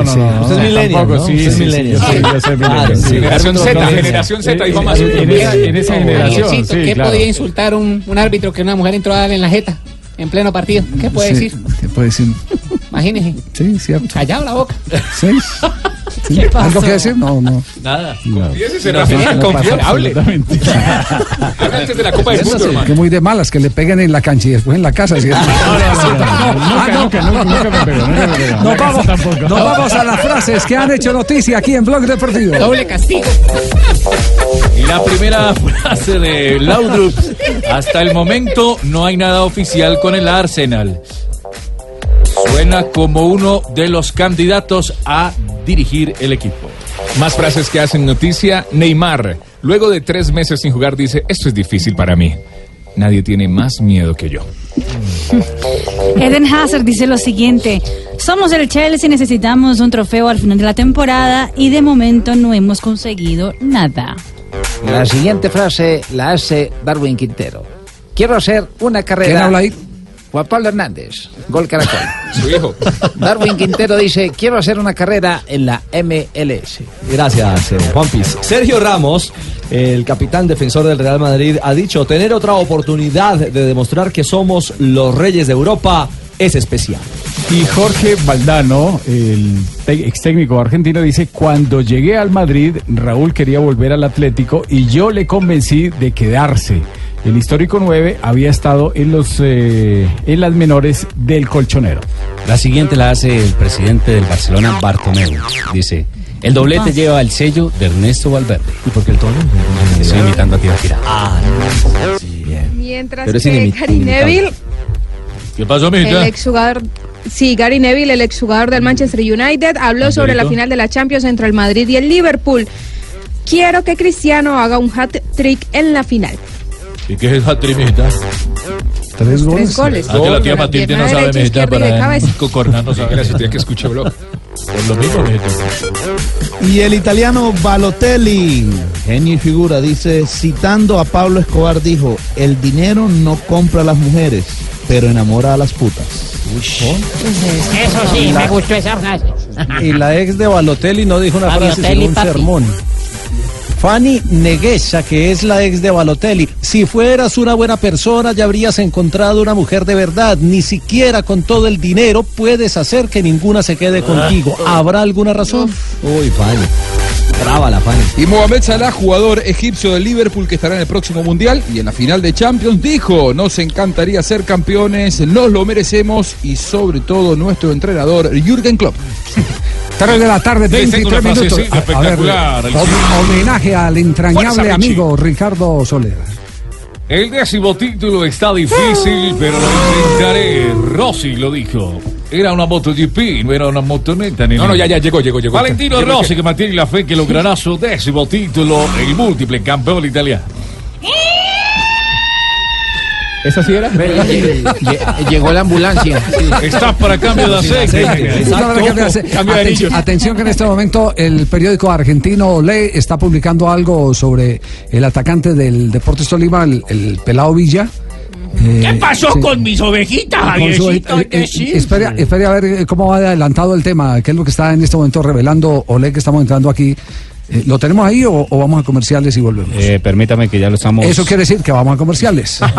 no, no. Ah. Generación Z, generación Z, dijo más. En esa, en esa generación, Javiercito, sí, ¿Qué podía insultar un, árbitro que una mujer entró a darle en la jeta en pleno partido? ¿Qué puede decir? ¿Qué puede decir? Imagínese. Sí, cierto. Callado la boca. Sí. Sí. ¿Qué pasó? ¿Algo que decir? No, no. Nada. Confiésese, No, Rafa, no, confiable. antes de la Copa del Mundo, Eso sí, hermano. que muy de malas, que le peguen en la cancha y después en la casa. Ah, no. En la casa vamos, tampoco. nos vamos a las frases que han hecho noticia aquí en Blog Deportivo. Doble castigo. Y la primera frase de Laudrup. Hasta el momento no hay nada oficial con el Arsenal. Suena como uno de los candidatos a dirigir el equipo. Más frases que hacen noticia. Neymar, luego de tres meses sin jugar, dice, esto es difícil para mí. Nadie tiene más miedo que yo. Eden Hazard dice lo siguiente: Somos el Chelsea, necesitamos un trofeo al final de la temporada y de momento no hemos conseguido nada. La siguiente frase la hace Darwin Quintero. Quiero hacer una carrera. ¿Quién habla ahí? Juan Pablo Hernández, Gol Caracol. Su hijo. Darwin Quintero dice, quiero hacer una carrera en la MLS. Gracias, eh, Juan Piz. Sergio Ramos, el capitán defensor del Real Madrid, ha dicho tener otra oportunidad de demostrar que somos los reyes de Europa es especial. Y Jorge Valdano, el ex técnico argentino, dice, cuando llegué al Madrid, Raúl quería volver al Atlético y yo le convencí de quedarse. El histórico 9 había estado en, los, eh, en las menores del colchonero. La siguiente la hace el presidente del Barcelona, Bartomeu. Dice, el doblete lleva el sello de Ernesto Valverde. ¿Y por qué el tono? Estoy imitando a Tibaquira. Ah, Mientras Pero es que Gary. Neville, ¿Qué pasó, el exjugador... Sí, Gary Neville, el exjugador del Manchester United, habló sobre la final de la Champions entre el Madrid y el Liverpool. Quiero que Cristiano haga un hat-trick en la final. ¿Y qué es el hat-trick, mijita? Tres Tres goles. Ah, que la tía Matilde no sabe, de para no sabe. Gracias, tía, que escuché blog. Por lo mismo, mijita. Y el italiano Balotelli, genio y figura, dice, citando a Pablo Escobar, dijo, el dinero no compra a las mujeres, pero enamora a las putas. Eso sí, me gustó esa frase. Y la ex de Balotelli no dijo una frase, sino un papi. sermón. Fanny Neguesa, que es la ex de Balotelli. Si fueras una buena persona, ya habrías encontrado una mujer de verdad. Ni siquiera con todo el dinero puedes hacer que ninguna se quede contigo. ¿Habrá alguna razón? Uy, Fanny. Brava la Fanny. Y Mohamed Salah, jugador egipcio del Liverpool que estará en el próximo Mundial y en la final de Champions, dijo, nos encantaría ser campeones, nos lo merecemos y sobre todo nuestro entrenador Jürgen Klopp. 3 de la tarde, Les tengo 23 una minutos. frasecita A- a ver, homenaje al entrañable amigo Ricardo Soler. El décimo título está difícil, pero lo intentaré. Rossi lo dijo. Era una MotoGP, no era una motoneta. Ni No, no, ya, ya, llegó, llegó, llegó. Valentino Llegó, Rossi que- que mantiene la fe que logrará su décimo título, el múltiple campeón italiano. ¿Esa sí era? Llegó la ambulancia. Estás para cambio de aceite. Que atención, atención que en este momento el periódico argentino Olé está publicando algo sobre el atacante del Deportes Tolima, el, el Pelado Villa. ¿Qué Eh, pasó sí. con mis ovejitas, su- Javiercito? eh, eh, espere, espere a ver cómo va de adelantado el tema, qué es lo que está en este momento revelando Olé que estamos entrando aquí. Eh, ¿Lo tenemos ahí o, o vamos a comerciales y volvemos? Eh, permítame que ya lo estamos... Eso quiere decir que vamos a comerciales.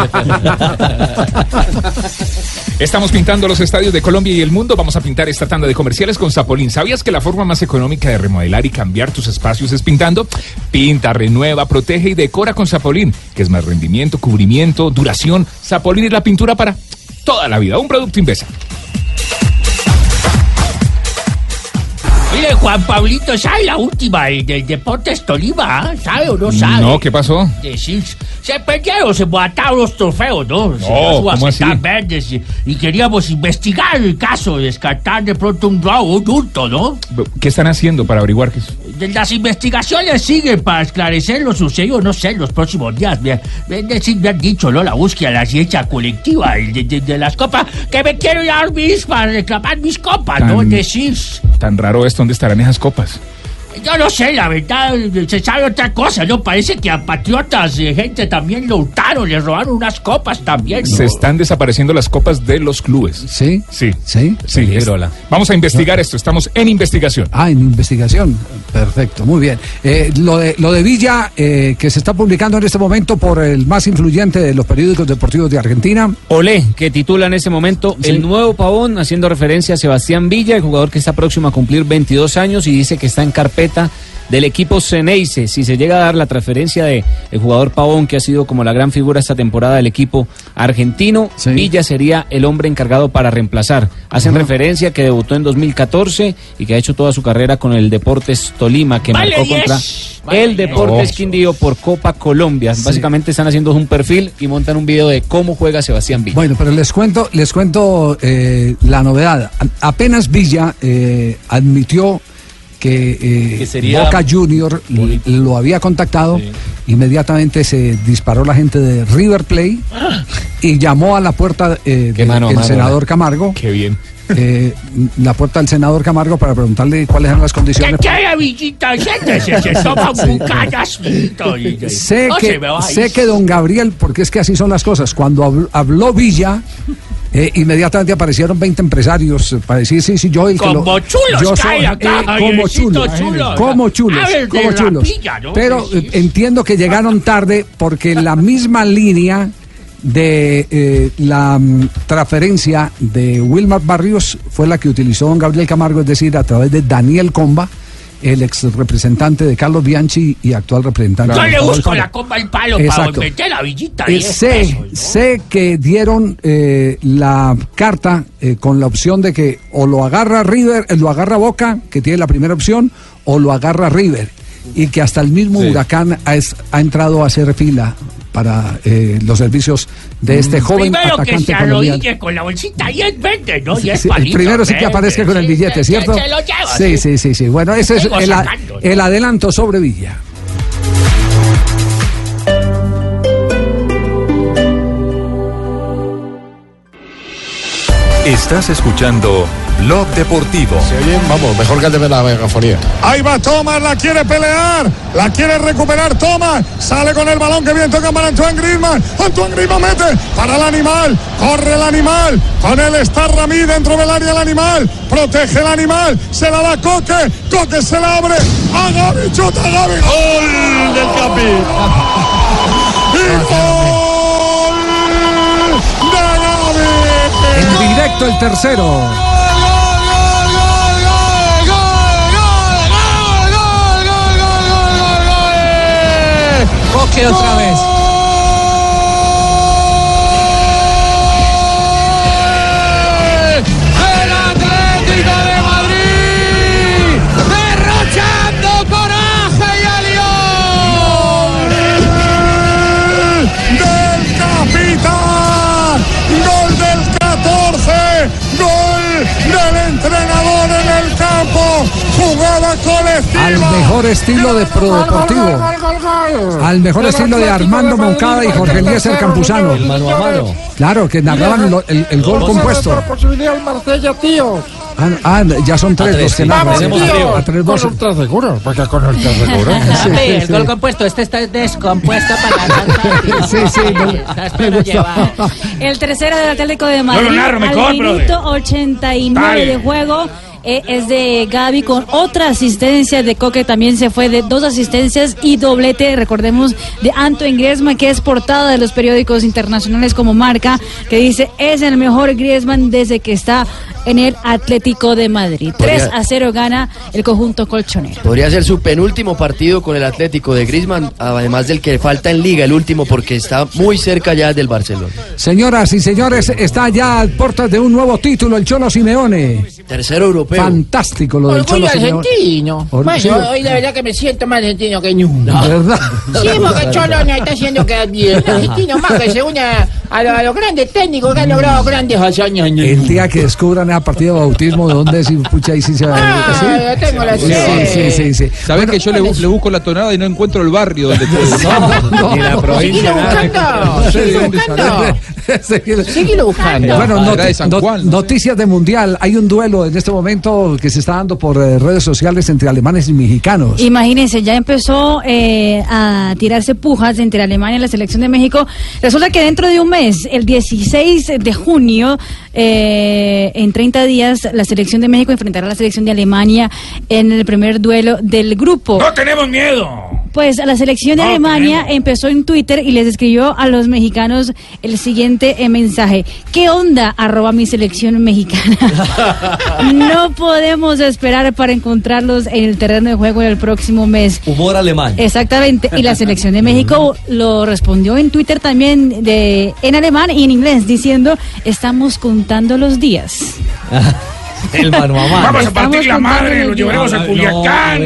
Estamos pintando los estadios de Colombia y el mundo. Vamos a pintar esta tanda de comerciales con Zapolín. ¿Sabías que la forma más económica de remodelar y cambiar tus espacios es pintando? Pinta, renueva, protege y decora con Zapolín, que es más rendimiento, cubrimiento, duración. Zapolín es la pintura para toda la vida. Un producto Invesa. Oye, Juan Pablito, ¿sabe la última del, Deportes Tolima? ¿Sabe o no sabe? No, ¿qué pasó? Decir, se perdieron, se mataron los trofeos, ¿no? No, ¿cómo así? verdes y, y queríamos investigar el caso, descartar de pronto un robo, un hurto, ¿no? ¿Qué están haciendo para averiguar qué es? Las investigaciones siguen para esclarecer lo sucedido, no sé, en los próximos días. Me, me, decir, me han dicho, ¿no? La búsqueda la ciencia colectiva de, de- de las copas, que me quiero ir a dormir para reclamar mis copas, ¿no? Tan- decir, Tan raro esto, ¿dónde estarán esas copas? Yo no sé, la verdad, se sabe otra cosa, ¿no? Parece que a patriotas, eh, gente también lo hurtaron, les robaron unas copas también. ¿no? Se están desapareciendo las copas de los clubes. ¿Sí? Sí. ¿Sí? Sí. es- Vamos a investigar esto, estamos en investigación. Ah, en investigación. Perfecto, muy bien. Eh, lo, de, lo de Villa, eh, que se está publicando en este momento por el más influyente de los periódicos deportivos de Argentina. Olé, que titula en este momento El nuevo pavón, haciendo referencia a Sebastián Villa, el jugador que está próximo a cumplir 22 años y dice que está en carpeta del equipo Ceneice. Si se llega a dar la transferencia de el jugador Pavón, que ha sido como la gran figura esta temporada del equipo argentino, Villa sería el hombre encargado para reemplazar. Hacen referencia que debutó en 2014 y que ha hecho toda su carrera con el Deportes Tolima, que Vale, marcó contra el Deportes. Quindío por Copa Colombia. Básicamente están haciendo un perfil y montan un video de cómo juega Sebastián Villa. Bueno, pero les cuento, les cuento eh, la novedad. A- Apenas Villa eh, admitió que, eh, Que sería Boca Junior lo había contactado, inmediatamente se disparó la gente de River Play y llamó a la puerta eh, del senador. Camargo. Qué bien. eh, la puerta del senador Camargo para preguntarle cuáles eran las ¿Qué condiciones. Sé que, sé que don Gabriel, porque es que así son las cosas, cuando habl- habló Villa, eh, inmediatamente aparecieron 20 empresarios eh, para decir, sí, sí, yo el que lo- chulos yo soy, acá, eh, como chulos, chulo. como chulos, como chulos. pilla, ¿no? Pero eh, entiendo que llegaron tarde porque la misma línea de eh, la mm, transferencia de Wilmar Barrios fue la que utilizó don Gabriel Camargo, es decir, a través de Daniel Comba, el ex representante de Carlos Bianchi y actual representante Yo de le busco la copa al palo Exacto. para meter la Villita. Eh, 10 sé, pesos. sé que dieron eh, la carta eh, con la opción de que o lo agarra River, eh, lo agarra Boca, que tiene la primera opción, o lo agarra River. Y que hasta el mismo Huracán ha, es- ha entrado a hacer fila para eh, los servicios de este joven Mm. Primero que se colombiano. arrodille con la bolsita 10 20, ¿no? Sí, 10 sí, el palitos primero sí que aparezca con el billete, Sí, ¿cierto? Se, se lo lleva. Sí, sí, sí, sí. Bueno, ese es el adelanto sobre Villa. Estás escuchando Blog Deportivo. vamos, mejor que de la megafonía. Ahí va Thomas, la quiere pelear, la quiere recuperar Thomas, sale con el balón que viene, toca para Antoine Griezmann, Antoine Griezmann mete para el animal, corre el animal, con él está Ramí dentro del área el animal, protege el animal, se la da Coque, Coque se la abre, a Gaby, chuta a Gaby, gol del Capi. Y gol de Gaby. En directo el tercero. Coque otra vez. Al mejor estilo de Pro Deportivo. Al mejor estilo de Armando Moncada y Jorge Eliezer Campuzano. El mano a mano. Claro, que narraban lo- el, el gol compuesto. posibilidad al Marsella, tío. Ah, ah, ya son tres los que narran. Vamos, tío. A tres Con voces. ultra seguro, porque con ultra seguro. Sí, el sí. gol compuesto, este está descompuesto para Sí, sí, me- Estás me pero gustó. llevado. El tercero del Atlético de Yo Madrid lo narro mejor, al brother. minuto 89 de Dale. juego. Eh, es de Gaby con otra asistencia de Coque también se fue de dos asistencias y doblete recordemos de Antoine Griezmann que es portada de los periódicos internacionales como Marca que dice es el mejor Griezmann desde que está en el Atlético de Madrid 3 Podría- a 0 gana el conjunto colchonero Podría ser su penúltimo partido con el Atlético de Griezmann, además del que falta en Liga, el último, porque está muy cerca ya del Barcelona. Señoras y señores, está ya a puertas de un nuevo título el Cholo Simeone. Tercero europeo. Fantástico lo del Cholo Orgullo Simeone. argentino. Or- Bueno, sí. hoy de verdad que me siento más argentino que nunca. ¿Verdad? Sí, porque Cholo nos está haciendo quedar bien. Argentino más que se une a, a lo- a los grandes técnicos que han logrado grandes hazañas. El día que descubran a partido de bautismo, ¿dónde si pucha ahí sí se va Ah, ¿sí? tengo la Sí, sí, sí, sí. Sabés que yo le, bu- le busco la tonada y no encuentro el barrio donde no, Ni la no. provincia. Seguilo buscando, Sí, seguilo ¿dónde buscando. Seguilo buscando. Bueno, not- noticias de mundial. Hay un duelo en este momento que se está dando por eh, redes sociales entre alemanes y mexicanos. Imagínense, ya empezó eh, a tirarse pujas entre Alemania y la selección de México. Resulta que dentro de un mes, el 16 de junio, eh, en 30 días, la selección de México enfrentará a la selección de Alemania en el primer duelo del grupo. ¡No tenemos miedo! Pues la selección de No, Alemania empezó en Twitter y les escribió a los mexicanos el siguiente eh, mensaje. ¿Qué onda? Arroba mi selección mexicana. no podemos esperar para encontrarlos en el terreno de juego en el próximo mes. Humor alemán. Exactamente. Y la selección de México lo respondió en Twitter también de, en alemán y en inglés diciendo estamos contando los días. El mano a mano. Vamos a partir la madre, lo llevaremos a No, Culiacán.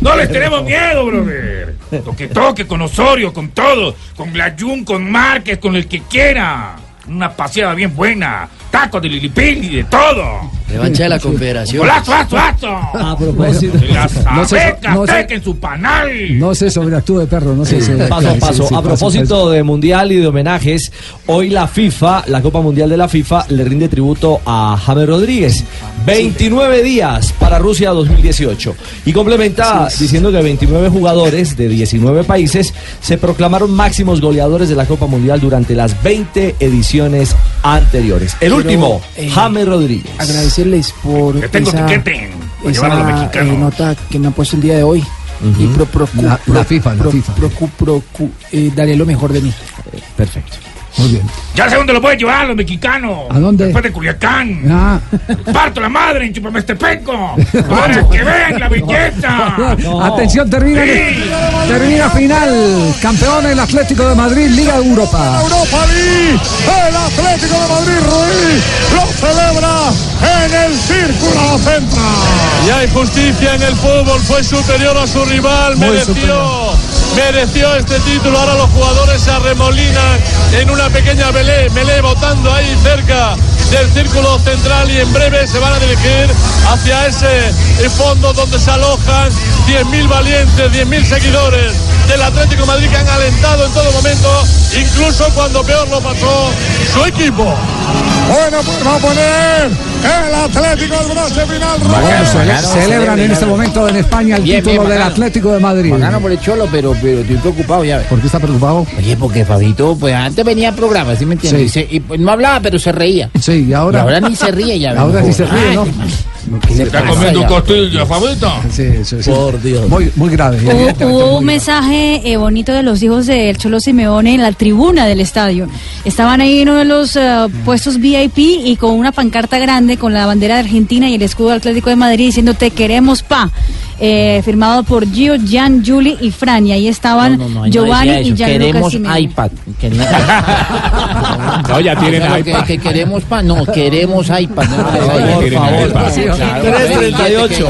No les tenemos miedo, brother. Toque, toque, con Osorio, con todo. Con Glayun, con Márquez, con el que quiera. Una paseada bien buena. Tacos de lilipili, de todo. Revancha de la Confederación. A propósito. Las No se- abejas no se- tequen su panal. No se sobreactúe, perro, no se. Paso a paso. sí, a paso, propósito de Mundial y de homenajes, hoy la FIFA, la Copa Mundial de la FIFA, le rinde tributo a James Rodríguez. 29 días para Rusia 2018. Y complementa diciendo que 29 jugadores de 19 países se proclamaron máximos goleadores de la Copa Mundial durante las 20 ediciones anteriores. El Quiero, último, eh, James Rodríguez. Agradecerles por Que tengo esa, esa, mexicanos. eh, nota que me han puesto el día de hoy. Ujú. Y pro, procu- La- pro- la FIFA, la pro- FIFA. procu- procu- eh, daré lo mejor de mí. Perfecto. Muy bien. Ya sé dónde lo pueden llevar los mexicanos. ¿A dónde? Después de Culiacán. Ah. Parto la madre en Chupamestepeco. Para que vean la belleza. Atención, termina, Sí. termina final. Campeón el Atlético de Madrid, Liga Europa. Europa League, el Atlético de Madrid Ruiz lo celebra en el Círculo Central. Y hay justicia en el fútbol, fue superior a su rival, Muy mereció, superior. Mereció este título. Ahora los jugadores se arremolinan en una pequeña melé, melé votando ahí cerca del círculo central y en breve se van a dirigir hacia ese fondo donde se alojan 10.000 valientes, 10.000 seguidores del Atlético Madrid que han alentado en todo momento, incluso cuando peor lo pasó su equipo. Bueno, pues va a poner el Atlético del bronce final. Bueno, celebran en este momento en España el Bien, título bien, del. Atlético de Madrid. Bacano por el cholo, pero, pero estoy preocupado ya. ¿Por qué está preocupado? Oye, porque Fabito, pues antes venía al programa, ¿sí me entiendes? Sí. Y, se- y, pues, no hablaba, pero se reía. Sí, y ahora. Y ahora ni se ríe ya. Ahora viejo. ni se ríe, ¿no? Ay, ¿Qué le Está comiendo ya? costilla, Fabito. Sí, sí, sí. Por Dios. Muy, muy grave. Hubo, evidentemente hubo muy un mensaje eh, bonito de los hijos del Cholo Simeone en la tribuna del estadio. Estaban ahí en uno de los eh, puestos VIP y con una pancarta grande con la bandera de Argentina y el escudo del Atlético de Madrid diciendo te queremos pa. Eh, firmado por Gio, Gian, Julie y Fran. Y ahí estaban No, no, ahí no Giovanni y. Gianluca Queremos iPad. No, ya tienen que- iPad. Que, queremos pa, no, queremos iPad. No, Por Por favor, favor. favor. 338.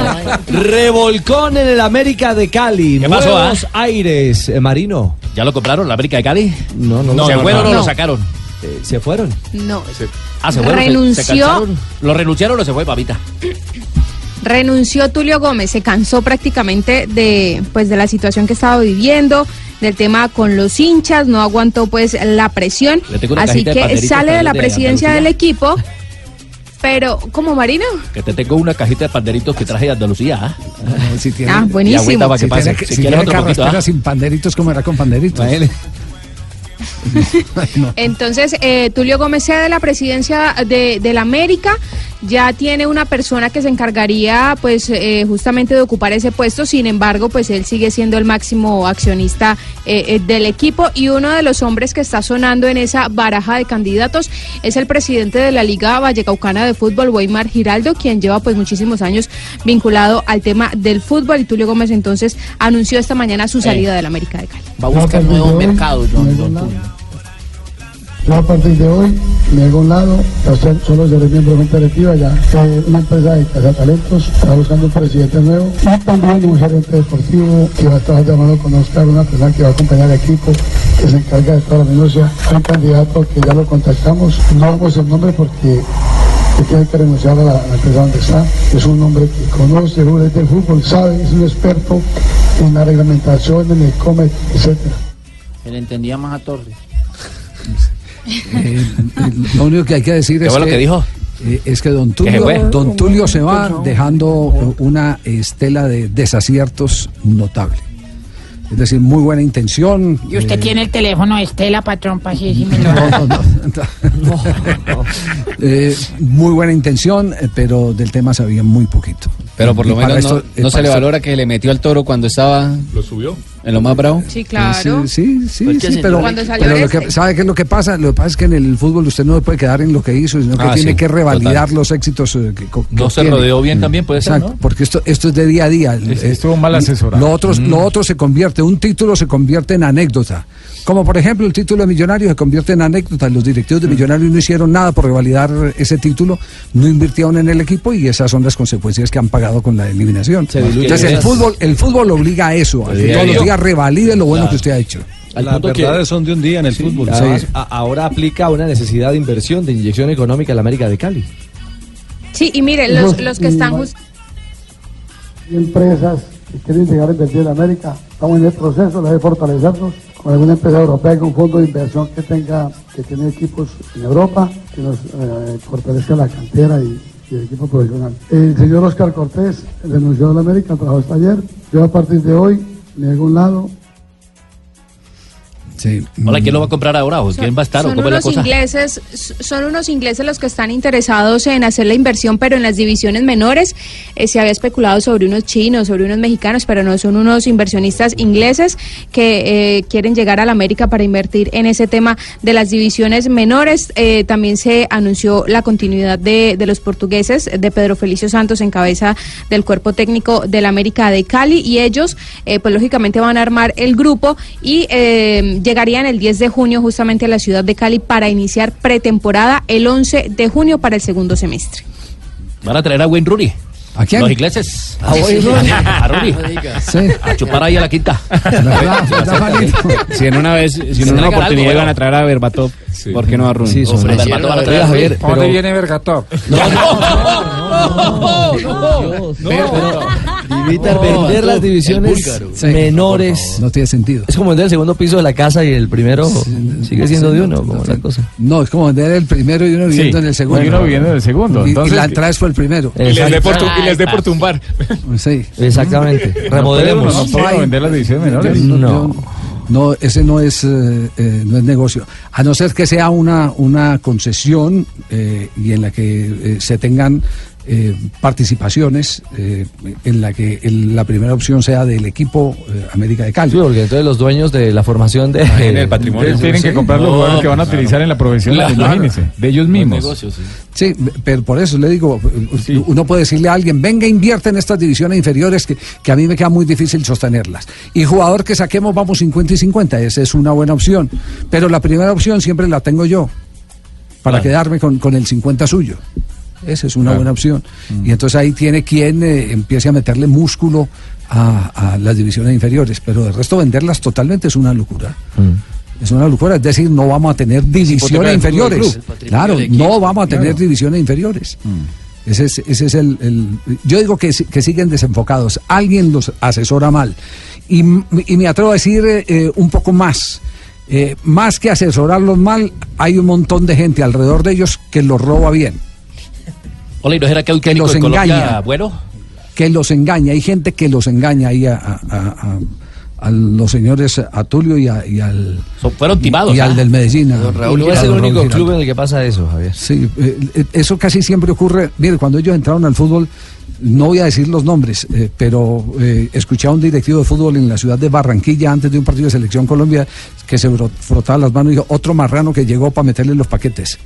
Revolcón en el América de Cali. ¿Qué pasó, Nuevos aires, eh, Marino. ¿Ya lo compraron, la América de Cali? No, no, ¿Se no, fueron no. o lo sacaron? Eh, ¿Se fueron? No. Ah, se fueron. se- se Renunció. ¿Lo renunciaron o se fue, papita? Renunció Tulio Gómez, se cansó prácticamente de pues de la situación que estaba viviendo, del tema con los hinchas, no aguantó pues la presión, así que sale de la de presidencia del equipo, pero como Marino, Que te tengo una cajita de panderitos que traje de Andalucía. ¿ah? Si tiene- Ah, buenísimo. Y agüita para que Si pase. tiene, que- Si si quieres tiene otro poquito, ¿ah? sin panderitos, ¿cómo era con panderitos? entonces eh, Tulio Gómez cede de la presidencia de, de la América, ya tiene una persona que se encargaría pues eh, justamente de ocupar ese puesto, sin embargo pues él sigue siendo el máximo accionista eh, eh, del equipo y uno de los hombres que está sonando en esa baraja de candidatos es el presidente de la Liga Vallecaucana de Fútbol, Weimar Giraldo, quien lleva pues muchísimos años vinculado al tema del fútbol y Tulio Gómez entonces anunció esta mañana su salida del América de Cali. Va a buscar nuevos mercados, Tulio. Yo a partir de hoy me hago un lado, solo seré miembro de junta directiva, ya una empresa de talentos, está buscando un presidente nuevo y también un gerente deportivo que va a estar llamando con Oscar, una persona que va a acompañar al equipo, que se encarga de toda la minucia. Hay un candidato que ya lo contactamos, no vamos el nombre porque que tiene que renunciar a la, a la empresa donde está. Es un hombre que conoce el del fútbol, sabe, es un experto en la reglamentación, en el comet. Se le entendía más a Torres. Eh, lo único que hay que decir ¿Qué es fue lo que, dijo? eh, es que don ¿Qué se Tulio, don Tulio se va dejando una estela de desaciertos notable. Es decir, muy buena intención. Y usted eh, tiene el teléfono de Estela, patrón, para si me lo no, no, no. Eh, muy buena intención, eh, pero del tema sabía muy poquito. Pero por lo menos esto- no, no eh, se le valora que le metió al toro cuando estaba ¿Lo subió? En lo más bravo. Sí, claro. Sí, sí, sí, Pues sí, se- pero, pero lo este. que, ¿sabe qué es lo que pasa? Lo que pasa es que en el fútbol usted no puede quedar en lo que hizo, sino que Ah, tiene sí, que revalidar total. los éxitos eh, que, No se rodeó bien también, puede ser, Exacto, ¿no? porque esto, esto es de día a día. Eh, estuvo mal asesorado. Lo otro, Mm. lo otro se convierte, un título se convierte en anécdota. Como por ejemplo el título de Millonarios se convierte en anécdota. Los directivos Mm. de Millonarios no hicieron nada por revalidar ese título, no invirtieron en el equipo y esas son las consecuencias que han pagado con la eliminación. Entonces el fútbol, el fútbol obliga a eso, a que todos los días revalide lo bueno Claro. que usted ha hecho. Al Las punto que- verdades son de un día en el fútbol. Además, a- ahora aplica una necesidad de inversión, de inyección económica en la América de Cali. Sí, y mire, los, los que están jus- y empresas que quieren llegar a invertir en América. Estamos en el proceso de fortalecernos con alguna empresa europea, con un fondo de inversión que tenga, que tiene equipos en Europa, que nos eh, fortalezca la cantera y, y el equipo profesional. El señor Oscar Cortés renunció a la América, trabajó hasta ayer. Yo a partir de hoy me hago un lado. Hola, ¿quién lo va a comprar ahora? ¿O quién va a estar? ¿O son cómo es la unos cosa? ingleses, son unos ingleses los que están interesados en hacer la inversión, pero en las divisiones menores eh, se había especulado sobre unos chinos, sobre unos mexicanos, pero no son unos inversionistas ingleses que eh, quieren llegar a la América para invertir en ese tema de las divisiones menores. Eh, también se anunció la continuidad de, de los portugueses, de Pedro Felicio Santos en cabeza del cuerpo técnico de la América de Cali y ellos, eh, pues lógicamente van a armar el grupo y eh, llegarían el 10 de junio justamente a la ciudad de Cali para iniciar pretemporada el 11 de junio para el segundo semestre. Van a traer a Wayne Rooney. ¿A quién? Los ingleses. ¿A Wayne Rooney? A Rooney. Sí. A chupar ahí a la quinta. Si en una vez, si en una oportunidad iban a traer a Berbatov, ¿por qué no a Rooney? Sí, son Ofrecieron Berbatov van a a traer a Javier, Javier, pero- viene Vergatov? Evitar vender las divisiones menores. No tiene sentido. Es como vender el segundo piso de la casa y el primero sigue siendo de uno, como la cosa. No, es como vender el primero y uno viviendo Sí, en el segundo. y uno viviendo en el segundo, Y- Y, entonces- la entrada es por el primero. Y les dé por tu- y les dé por tumbar. Sí. Exactamente. Remodelemos. No puedo vender las divisiones menores. Yo- no, ese no es, eh, eh, no es negocio. A no ser que sea una, una concesión eh, y en la que eh, se tengan eh, participaciones, eh, en la que el- la primera opción sea del equipo eh, América de Cali. Sí, porque entonces los dueños de la formación de, en el patrimonio. Tienen que comprar los jugadores que van a utilizar en la profesional, Claro. imagínense, de ellos mismos. Sí, pero por eso le digo, uno puede decirle a alguien, venga, invierte en estas divisiones inferiores que, que a mí me queda muy difícil sostenerlas. Y jugador que saquemos, vamos 50 y 50, esa es una buena opción. Pero la primera opción siempre la tengo yo, para Claro. quedarme con, con el 50 suyo. Esa es una Claro. buena opción. Y entonces ahí tiene quien eh, empiece a meterle músculo a, a las divisiones inferiores. Pero de resto venderlas totalmente es una locura. Es una locura, es decir, no vamos a tener divisiones inferiores. Claro, no vamos a tener Claro. divisiones inferiores. Ese es, ese es el, el- Yo digo que, que siguen desenfocados. Alguien los asesora mal. Y, y me atrevo a decir eh, un poco más. Eh, más que asesorarlos mal, hay un montón de gente alrededor de ellos que los roba bien. Hola, ¿y no será que los en Colombia engaña. bueno? que los engaña. Hay gente que los engaña ahí a, a- a- a- a los señores a Tulio y, a- y al. fueron timados, Y, ¿ah? al del Medellín. Don Raúl no a es el único Raúl club en el que pasa eso, Javier. Sí, eh, eh, eso casi siempre ocurre. Mire, cuando ellos entraron al fútbol, no voy a decir los nombres, eh, pero eh, escuché a un directivo de fútbol en la ciudad de Barranquilla antes de un partido de selección Colombia que se frotaba las manos y dijo, otro marrano que llegó para meterle los paquetes.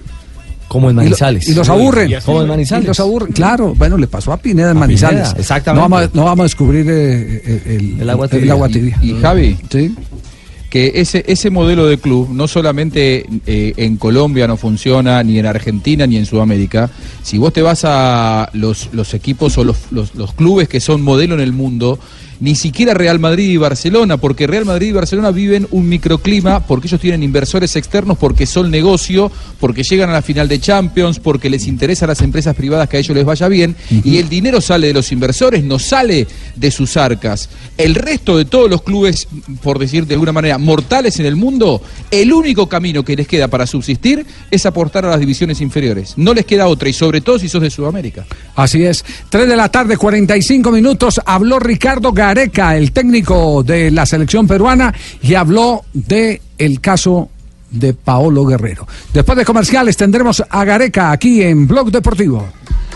Como en Y lo- Manizales. Y, los aburren. Como en Manizales. Y los aburren. Claro, bueno, le pasó a Pineda en A Manizales. Pineda, exactamente. No vamos, a- no vamos a descubrir eh, eh, el, El agua tibia. agua tibia. Y, y Javi, que ese, ese modelo de club no solamente eh, en Colombia no funciona, ni en Argentina, ni en Sudamérica. Si vos te vas a los, los equipos o los, los- los clubes que son modelo en el mundo, ni siquiera Real Madrid y Barcelona, porque Real Madrid y Barcelona viven un microclima, porque ellos tienen inversores externos, porque son negocio, porque llegan a la final de Champions, porque les interesa a las empresas privadas que a ellos les vaya bien, y el dinero sale de los inversores, no sale de sus arcas. El resto de todos los clubes, por decir de alguna manera, mortales en el mundo, el único camino que les queda para subsistir es aportar a las divisiones inferiores. No les queda otra, y sobre todo si sos de Sudamérica. Así es. 3 de la tarde, 45 minutos. Habló Ricardo Gareca, el técnico de la selección peruana, y habló de caso de Paolo Guerrero. Después de comerciales tendremos a Gareca aquí en Blog Deportivo.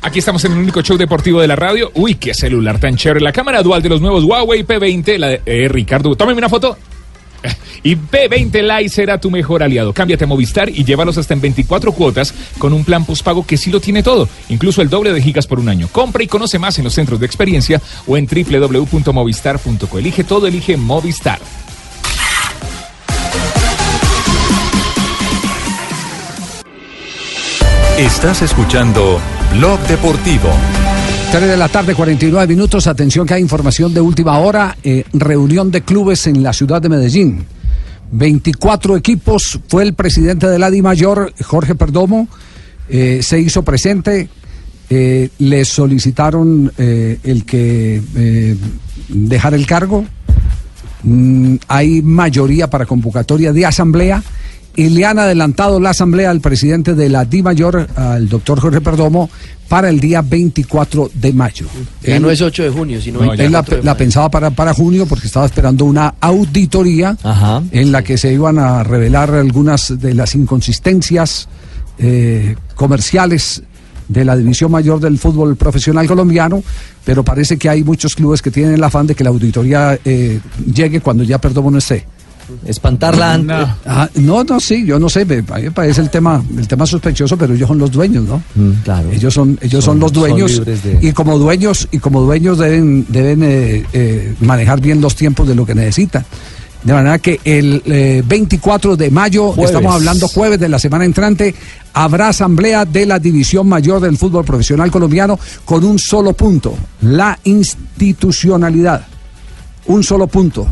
Aquí estamos en el único show deportivo de la radio. Uy, qué celular tan chévere. La cámara dual de los nuevos Huawei P20, la de eh, Ricardo. Tómeme una foto. Y P20 Lite será tu mejor aliado. Cámbiate a Movistar y llévalos hasta en 24 cuotas con un plan postpago que sí lo tiene todo, incluso el doble de gigas por un año. Compra y conoce más en los centros de experiencia o en www.movistar.co. Elige todo, elige Movistar. Estás escuchando Blog Deportivo. 3 de la tarde, 49 minutos. Atención que hay información de última hora. eh, reunión de clubes en la ciudad de Medellín. 24 equipos. Fue el presidente del ADI Mayor, Jorge Perdomo. eh, se hizo presente. eh, le solicitaron eh, el que dejara el cargo. Mm, hay mayoría para convocatoria de asamblea y le han adelantado la asamblea al presidente de la Di Mayor, al doctor Jorge Perdomo, para el día 24 de mayo. Ya Él- no es 8 de junio, sino él la, 24 de la pensaba para, para junio porque estaba esperando una auditoría en la que se iban a revelar algunas de las inconsistencias eh, comerciales de la división mayor del fútbol profesional colombiano, pero parece que hay muchos clubes que tienen el afán de que la auditoría eh, llegue cuando ya Perdomo no esté. Espantarla antes. Ah, no, no, sí, yo no sé, me, a mí me parece el tema, el tema sospechoso, pero ellos son los dueños, ¿no? claro. Ellos son, ellos son, Son- los dueños de- y como dueños y como dueños deben, deben eh, eh, manejar bien los tiempos de lo que necesitan. De manera que el eh, 24 de mayo, Jueves. estamos hablando jueves de la semana entrante, habrá asamblea de la División Mayor del Fútbol Profesional Colombiano con un solo punto, la institucionalidad. Un solo punto.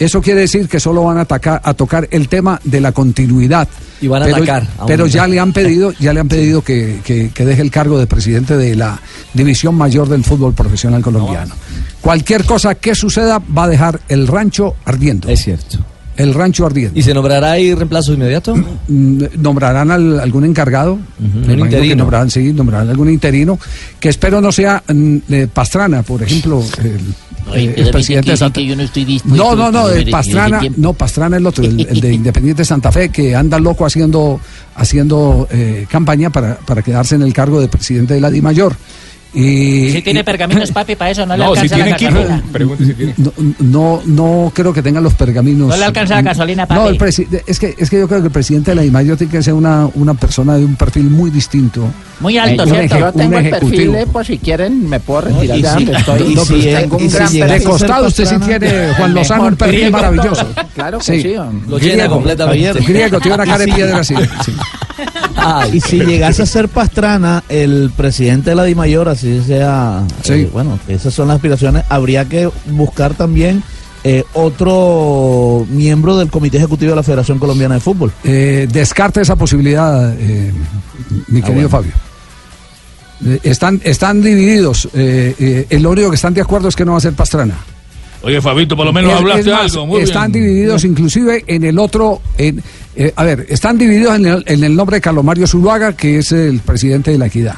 Eso quiere decir que solo van a, atacar, a tocar el tema de la continuidad. Y van a pero, atacar a Pero ya le han pedido, ya le han pedido que, que- que deje el cargo de presidente de la división mayor del fútbol profesional colombiano. Cualquier cosa que suceda va a dejar el rancho ardiendo. Es cierto. El rancho ardiendo. ¿Y se nombrará ahí reemplazo inmediato? Mm, nombrarán al- algún encargado. Me un imagino que interino. nombrarán, sí, nombrarán algún interino, que espero no sea mm, eh, Pastrana, por ejemplo, el, Ay, eh, el presidente de Santa yo no estoy No, no, no, el en Pastrana, no, Pastrana es el otro, el, el de Independiente Santa Fe, que anda loco haciendo, haciendo eh, campaña para, para quedarse en el cargo de presidente de la Di Mayor. Y, Si tiene pergaminos, papi, para eso no, le No, si alcanza tiene la equipo. gasolina. Si no, no, no creo que tengan los pergaminos. No le alcanza la gasolina, papi. No, el es que, es que yo creo que el presidente de la DIMAYOR tiene que ser una, una persona de un perfil muy distinto. Muy alto, Un ¿cierto? Yo tengo el perfil, ejecutivo. eh, Pues si quieren, me puedo retirar y de si- donde estoy. y No, si pues tengo y un si gran llega- De perfil. costado usted sí tiene, Juan Lozano, un perfil griego. maravilloso. Claro que sí. Lo llena completamente. Griego, tiene una cara de piedra así. Sí. y si llegase a ser Pastrana el presidente de la DIMAYOR, así sea, Sí. eh, bueno, esas son las aspiraciones, habría que buscar también eh, otro miembro del Comité Ejecutivo de la Federación Colombiana de Fútbol. Eh, descarte esa posibilidad, eh, mi Ah, querido bueno. Fabio. Están, están divididos. Eh, eh, el único que están de acuerdo es que no va a ser Pastrana. Oye, Fabito, por lo menos Es- hablaste es más, algo. Muy están bien. divididos inclusive en el otro, en, eh, a ver, están divididos en el, en el nombre de Carlos Mario Zuluaga, que es el presidente de la Equidad.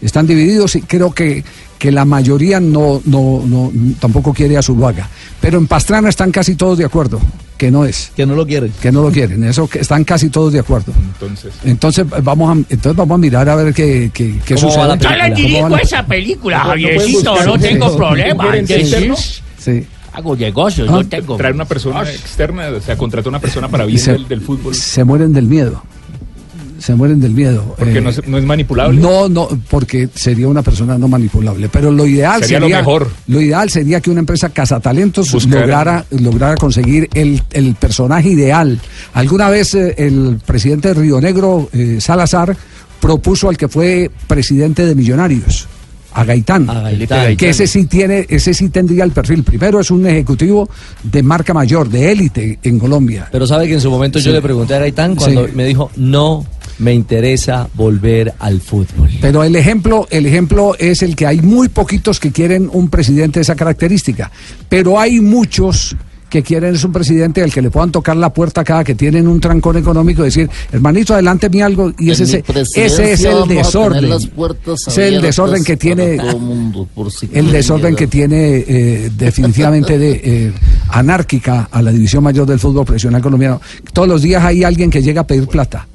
Están divididos y creo que, que la mayoría no, no, no, tampoco quiere a Zuluaga. Pero en Pastrana están casi todos de acuerdo, que no es. Que no lo quieren. Que no lo quieren, eso que están casi todos de acuerdo. Entonces. Entonces vamos a, entonces vamos a mirar a ver qué, qué, qué ¿Cómo va sucede. la Yo le película? dirijo ¿Cómo va la- esa película, No, no Javiercito, buscar no un tengo problema. Sí. Hago negocios, Ah. no tengo. Traer una persona externa, o sea, contratar una persona para bien se- del, del fútbol. Se mueren del miedo. Se mueren del miedo. Porque Eh, no, es- no es manipulable. No, no, porque sería una persona no manipulable. Pero lo ideal Sería sería, lo mejor. lo ideal sería que una empresa cazatalentos lograra, lograra conseguir el, el personaje ideal. Alguna vez eh, el presidente de Río Negro, eh, Salazar, propuso al que fue presidente de Millonarios. A Gaitán, A Gaitán. que ese sí tiene, ese sí tendría el perfil. Primero es un ejecutivo de marca mayor, de élite en Colombia. Pero sabe que en su momento yo le pregunté a Gaitán cuando Sí. me dijo, no me interesa volver al fútbol. Pero el ejemplo, el ejemplo es el que hay muy poquitos que quieren un presidente de esa característica, pero hay muchos que quieren es un presidente al que le puedan tocar la puerta cada que tienen un trancón económico, decir, hermanito, adelánteme algo, y ese, mi ese, ese es el desorden. es el desorden que tiene, mundo, si el desorden que tiene eh, definitivamente de eh, anárquica a la división mayor del fútbol profesional colombiano. Todos los días hay alguien que llega a pedir plata.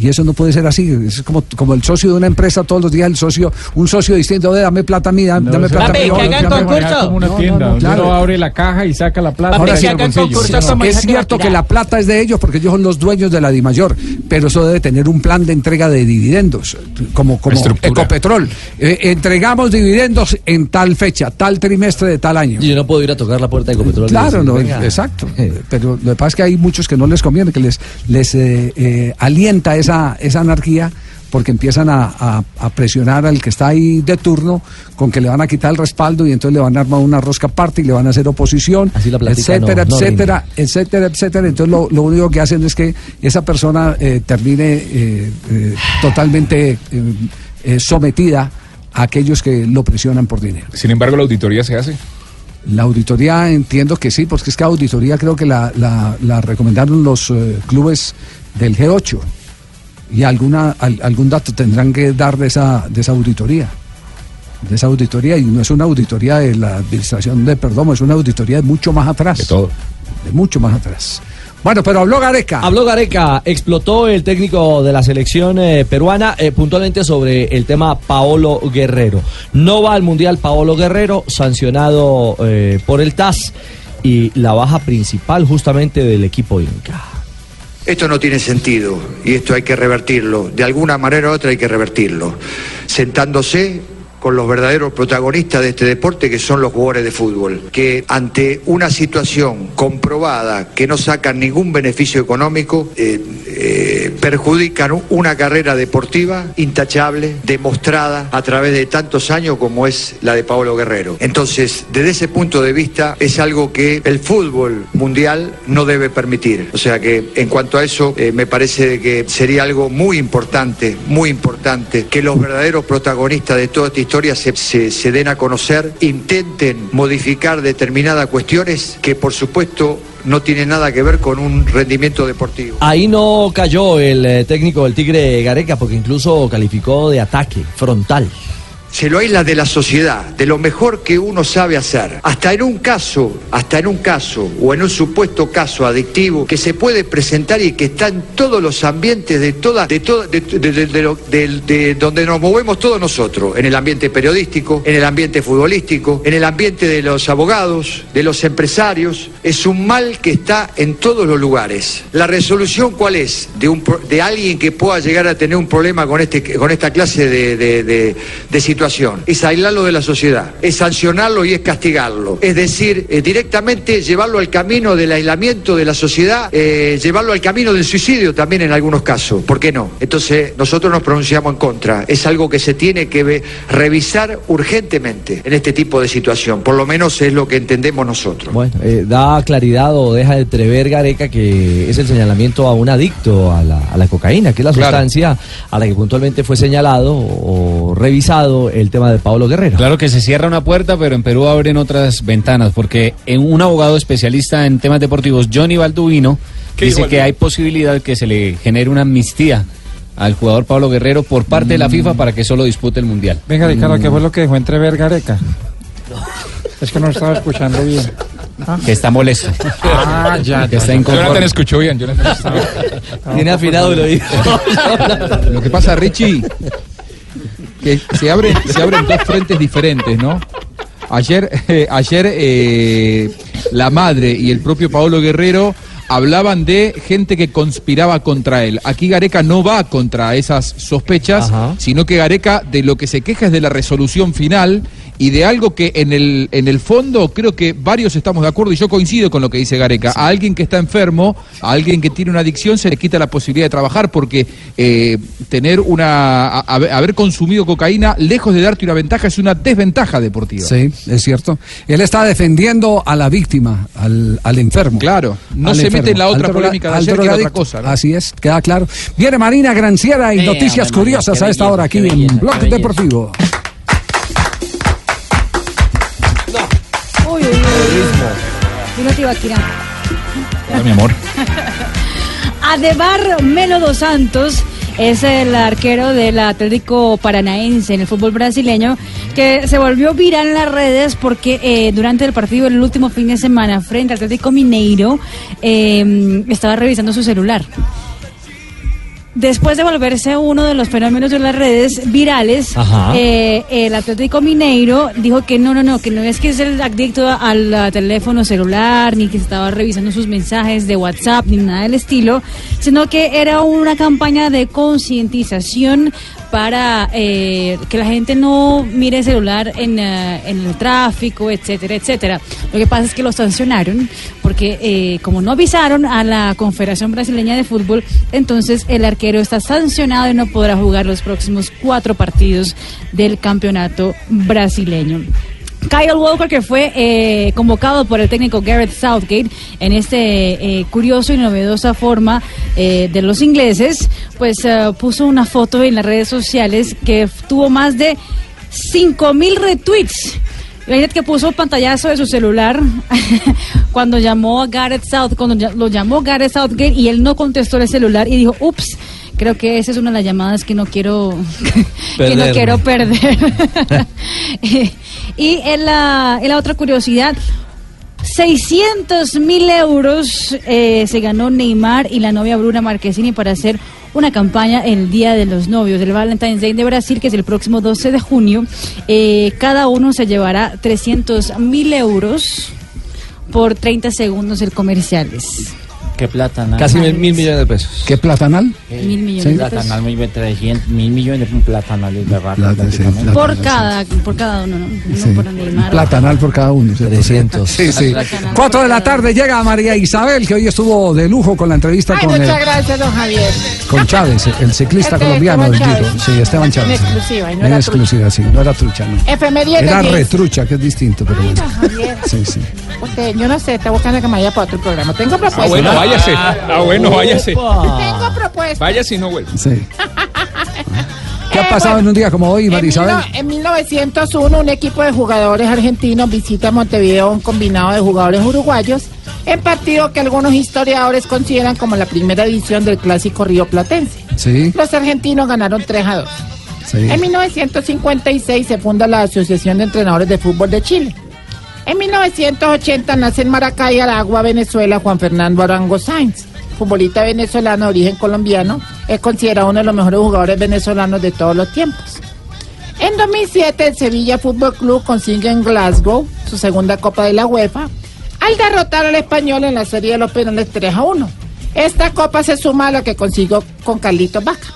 Y eso no puede ser así. Es como, como el socio de una empresa, todos los días el socio, un socio distinto, "Oye, dame plata a mí, dame, plata a no mí. manejar como una No, no, tienda, no, donde claro. uno abre la caja y saca la plata. Ahora sí, el bolsillo. es cierto que la plata es de ellos porque ellos son los dueños de la DIMAYOR, pero eso debe tener un plan de entrega de dividendos, como, como Estructura. Ecopetrol. Eh, entregamos dividendos en tal fecha, tal trimestre de tal año. Y yo no puedo ir a tocar la puerta de Ecopetrol. Claro, decir, no, "Venga". exacto. Pero lo que pasa es que hay muchos que no les conviene, que les, les eh, eh, alienta esa, esa anarquía porque empiezan a, a- a presionar al que está ahí de turno con que le van a quitar el respaldo y entonces le van a armar una rosca aparte y le van a hacer oposición, Así la etcétera, no- no etcétera, etcétera, etcétera. Entonces lo, lo único que hacen es que esa persona eh, termine eh, eh, totalmente eh, eh, sometida a aquellos que lo presionan por dinero. Sin embargo, la auditoría se hace. La auditoría entiendo que sí, porque es que auditoría creo que la, la- la recomendaron los eh, clubes del G8 y alguna, al- algún dato tendrán que dar de esa, de esa auditoría. De esa auditoría, y no es una auditoría de la administración de Perdomo, es una auditoría de mucho más atrás. De todo. De mucho más atrás. Bueno, pero habló Gareca. Habló Gareca, explotó el técnico de la selección eh, peruana eh, puntualmente sobre el tema Paolo Guerrero. No va al Mundial Paolo Guerrero, sancionado eh, por el TAS y la baja principal justamente del equipo Inca. Esto no tiene sentido y esto hay que revertirlo. De alguna manera u otra hay que revertirlo. Sentándose con los verdaderos protagonistas de este deporte que son los jugadores de fútbol, que ante una situación comprobada que no sacan ningún beneficio económico, eh, eh, perjudican una carrera deportiva intachable, demostrada a través de tantos años como es la de Paolo Guerrero. Entonces, desde ese punto de vista, es algo que el fútbol mundial no debe permitir. O sea que en cuanto a eso, eh, me parece que sería algo muy importante, muy importante, que los verdaderos protagonistas de toda esta historia se, se- se den a conocer, intenten modificar determinadas cuestiones que por supuesto no tienen nada que ver con un rendimiento deportivo. Ahí no cayó el eh, técnico del Tigre Gareca porque incluso calificó de ataque frontal. Se lo aísla de la sociedad, de lo mejor que uno sabe hacer. Hasta en un caso, hasta en un caso o en un supuesto caso adictivo que se puede presentar y que está en todos los ambientes de toda, de toda, de, de- de- donde nos movemos todos nosotros, en el ambiente periodístico, en el ambiente futbolístico, en el ambiente de los abogados, de los empresarios, es un mal que está en todos los lugares. La resolución cuál es de un de alguien que pueda llegar a tener un problema con este con esta clase de, de- de situación es aislarlo de la sociedad, es sancionarlo y es castigarlo. Es decir, eh, directamente llevarlo al camino del aislamiento de la sociedad, eh, llevarlo al camino del suicidio también en algunos casos. ¿Por qué no? Entonces nosotros nos pronunciamos en contra. Es algo que se tiene que revisar urgentemente en este tipo de situación. Por lo menos es lo que entendemos nosotros. Bueno, eh, da claridad o deja de entrever Gareca que es el señalamiento a un adicto a la, a la cocaína, que es la Claro. sustancia a la que puntualmente fue señalado o revisado el tema de Pablo Guerrero. Claro que se cierra una puerta, pero en Perú abren otras ventanas, porque en un abogado especialista en temas deportivos, Johnny Balduino, ¿Qué dice dijo que hay posibilidad que se le genere una amnistía al jugador Pablo Guerrero por parte de la FIFA para que solo dispute el Mundial. Venga, Ricardo, ¿qué fue lo que dejó entrever Gareca? Es que no estaba escuchando bien. Que está molesto. Ah, ya, Que ya, está ya. inconforme. Jonathan escuchó bien. Jonathan estaba- Tiene afinado el oído. Lo que pasa, Richie, que se abren, se abren dos frentes diferentes, ¿no? Ayer, eh, ayer eh, la madre y el propio Paolo Guerrero hablaban de gente que conspiraba contra él. Aquí Gareca no va contra esas sospechas, sino que Gareca de lo que se queja es de la resolución final y de algo que en el, en el fondo creo que varios estamos de acuerdo y yo coincido con lo que dice Gareca. A alguien que está enfermo, a alguien que tiene una adicción, se le quita la posibilidad de trabajar porque eh, tener una a- a- haber consumido cocaína, lejos de darte una ventaja, es una desventaja deportiva. Sí, es cierto. Él está defendiendo a la víctima, al, al enfermo. Claro, no Al se enfermo, mete en la otra polémica de ayer que era otra cosa, ¿no? Así es, queda claro. Viene Marina Granciera y Eh, noticias curiosas a esta belleza, hora aquí en Blog belleza. Dilo, Tibaquirá. Hola, mi amor. Adebar Melo dos Santos es el arquero del Atlético Paranaense en el fútbol brasileño que se volvió viral en las redes porque eh, durante el partido el último fin de semana frente al Atlético Mineiro eh, estaba revisando su celular. Después de volverse uno de los fenómenos de las redes virales, eh, el Atlético Mineiro dijo que no, no, no, que no es que es el adicto al a teléfono celular, ni que estaba revisando sus mensajes de WhatsApp, ni nada del estilo, sino que era una campaña de concientización para eh, que la gente no mire el celular en, eh, en el tráfico, etcétera, etcétera. Lo que pasa es que lo sancionaron porque eh, como no avisaron a la Confederación Brasileña de Fútbol, entonces el arquero está sancionado y no podrá jugar los próximos cuatro partidos del campeonato brasileño. Kyle Walker, que fue eh, convocado por el técnico Gareth Southgate en este eh, curioso y novedosa forma eh, de los ingleses, pues eh, puso una foto en las redes sociales que tuvo más de 5 mil retweets. Imagínate que puso pantallazo de su celular cuando llamó a Gareth South, cuando lo llamó Gareth Southgate y él no contestó el celular y dijo, ups, creo que esa es una de las llamadas que no quiero, que no quiero perder. y en la, en la otra curiosidad, 600 mil euros eh, se ganó Neymar y la novia Bruna Marquezini para hacer una campaña el Día de los Novios del Valentine's Day de Brasil, que es el próximo 12 de junio. Eh, cada uno se llevará 300 mil euros por 30 segundos de comerciales. Qué platanal. Casi mil, mil millones de pesos. ¿Qué platanal? Mil millones de pesos. Platanal, muy bien, 300, mil millones de platanales de rato. Plata, sí, prácticamente. Por cada, por cada uno, ¿no? Por. Platanal por cada uno. 300. Sí, sí. Cuatro de la tarde llega María Isabel, que hoy estuvo de lujo con la entrevista Ay, con, muchas el- gracias, don Javier. con Chávez, el ciclista Este, colombiano del Giro. Sí, Esteban En Chávez. exclusiva, y no en era exclusiva, sí. No era trucha, no. Efeméride Era retrucha, que es distinto, pero bueno. Don Javier, Sí, sí. usted, yo no sé, está buscando que me vaya para otro programa. Tengo propuesta. Ah, váyase. Ah, bueno, váyase. Tengo propuesta. Váyase y no vuelva. Sí. ¿Qué ha Eh, pasado bueno, en un día como hoy, En, María Isabel? mil no- en 1901, un equipo de jugadores argentinos visita Montevideo, un combinado de jugadores uruguayos, en partido que algunos historiadores consideran como la primera edición del clásico río platense. Sí, Los argentinos ganaron 3 a 2. sí. En 1956 se funda la Asociación de Entrenadores de Fútbol de Chile. En 1980 nace en Maracay, Aragua, Venezuela, Juan Fernando Arango Sainz, futbolista venezolano de origen colombiano, es considerado uno de los mejores jugadores venezolanos de todos los tiempos. En 2007 el Sevilla Fútbol Club consigue en Glasgow su segunda Copa de la UEFA al derrotar al español en la serie de los penales 3 a 1. Esta copa se suma a la que consiguió con Carlitos Vaca.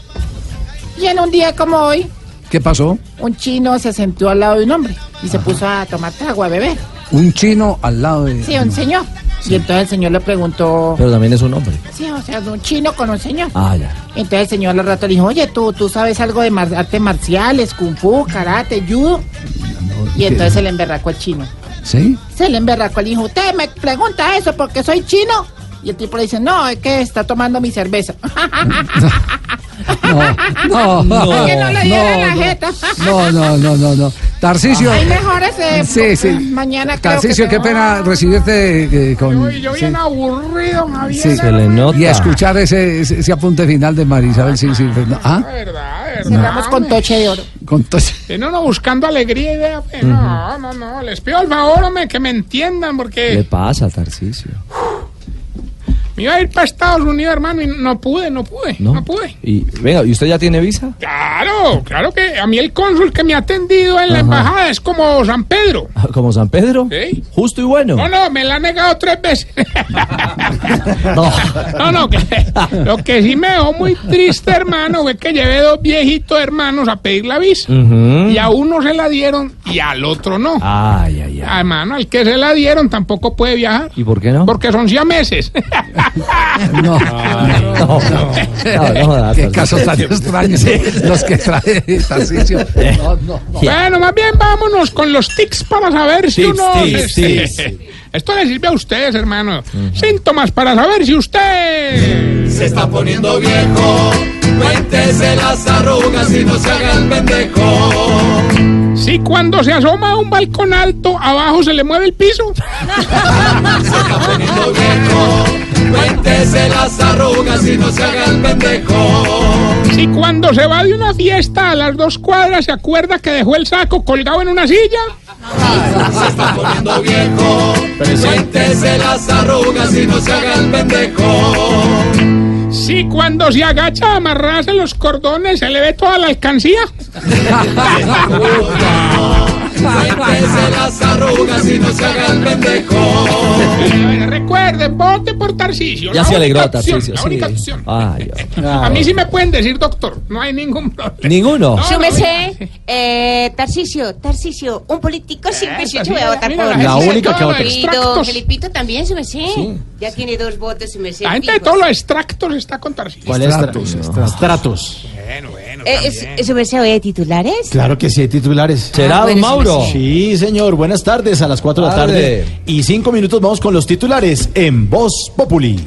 Y en un día como hoy, ¿Qué pasó? un chino se sentó al lado de un hombre y se puso a tomar trago, a beber. Un chino al lado de... Sí, un señor. Y entonces el señor le preguntó, Pero también es un hombre. sí, o sea, un chino con un señor. Ah, ya. Entonces el señor al rato le dijo, oye, ¿tú, tú sabes algo de mar- artes marciales, kung fu, karate, judo? Y entonces se le emberracó el chino. ¿Sí? Se le emberracó el hijo, usted me pregunta eso porque soy chino. Y el tipo le dice, no, es que está tomando mi cerveza. No, no, que no le diera la no, jeta. no, no, no, no, no. Tarcicio. Hay mejores de Sí, sí. mañana creo Tarcicio, que qué se- pena recibirte eh, con... Yo sí. bien aburrido, Javier. Sí. Y escuchar ese, ese, ese apunte final de María Isabel, sí, sí. pues, no. ¿Ah? Cerramos con toche de oro. Con to- Eh, no, no, buscando alegría y idea. pues, No, no, no. Les pido al favor, hombre, que me entiendan, ¿Qué porque le pasa, Tarcicio? Me iba a ir para Estados Unidos, hermano, y no pude, no pude, no, ¿No? pude. Y, venga, ¿y usted ya tiene visa? Claro, claro que a mí el cónsul que me ha atendido en la Ajá. embajada es como San Pedro. ¿Como San Pedro? Sí. Justo y bueno. No, no, me la ha negado tres veces. No. No, no, que, lo que sí me dejó muy triste, hermano, fue que llevé dos viejitos hermanos a pedir la visa. Y a uno se la dieron y al otro no. Ay, ay, ay. Ah, Hermano, al que se la dieron tampoco puede viajar. ¿Y por qué no? Porque son siameses. No, no, no. No, no, Qué casos tan extraños los que trae. No, no, no. Bueno, más bien vámonos con los tics para saber si Tics, uno... tics, tics. Esto le sirve a ustedes, hermano. Síntomas para saber si usted... Se está poniendo viejo, cuéntese las arrugas y no se haga el pendejo. Si cuando se asoma a un balcón alto, abajo se le mueve el piso. Se está poniendo viejo, cuéntese las arrugas y no se haga el pendejo. Si cuando se va de una fiesta a las dos cuadras se acuerda que dejó el saco colgado en una silla. Se está poniendo viejo, cuéntese las arrugas y no se haga el pendejo. Si cuando se agacha a amarrarse los cordones se le ve toda la alcancía. Cuéntese las arrugas y no se haga el pendejo. Recuerde, vote por Tarcisio. Ya se alegró, opción, Tarcicio. La sí. única opción. Ay, ay. A mí sí me pueden decir doctor, no hay ningún problema. ¿Ninguno? No, Su no, eh, Tarcicio, Tarcicio, un político sin Esa, yo voy a votar por la única que vota. Felipito también, su merced. Ya tiene dos votos, su merced. La gente de todos los extractos está con Tarcisio. ¿Cuál es? Estratos, Tra- Estratos. Bueno, bueno. Eh, es- ¿Su merced oye titulares? Claro que sí, hay titulares. ¿Será, Ah, don bueno, Mauro? sí, señor. Buenas tardes. A las 4 de la Tarde. tarde y 5 minutos vamos con los titulares en Voz Populi.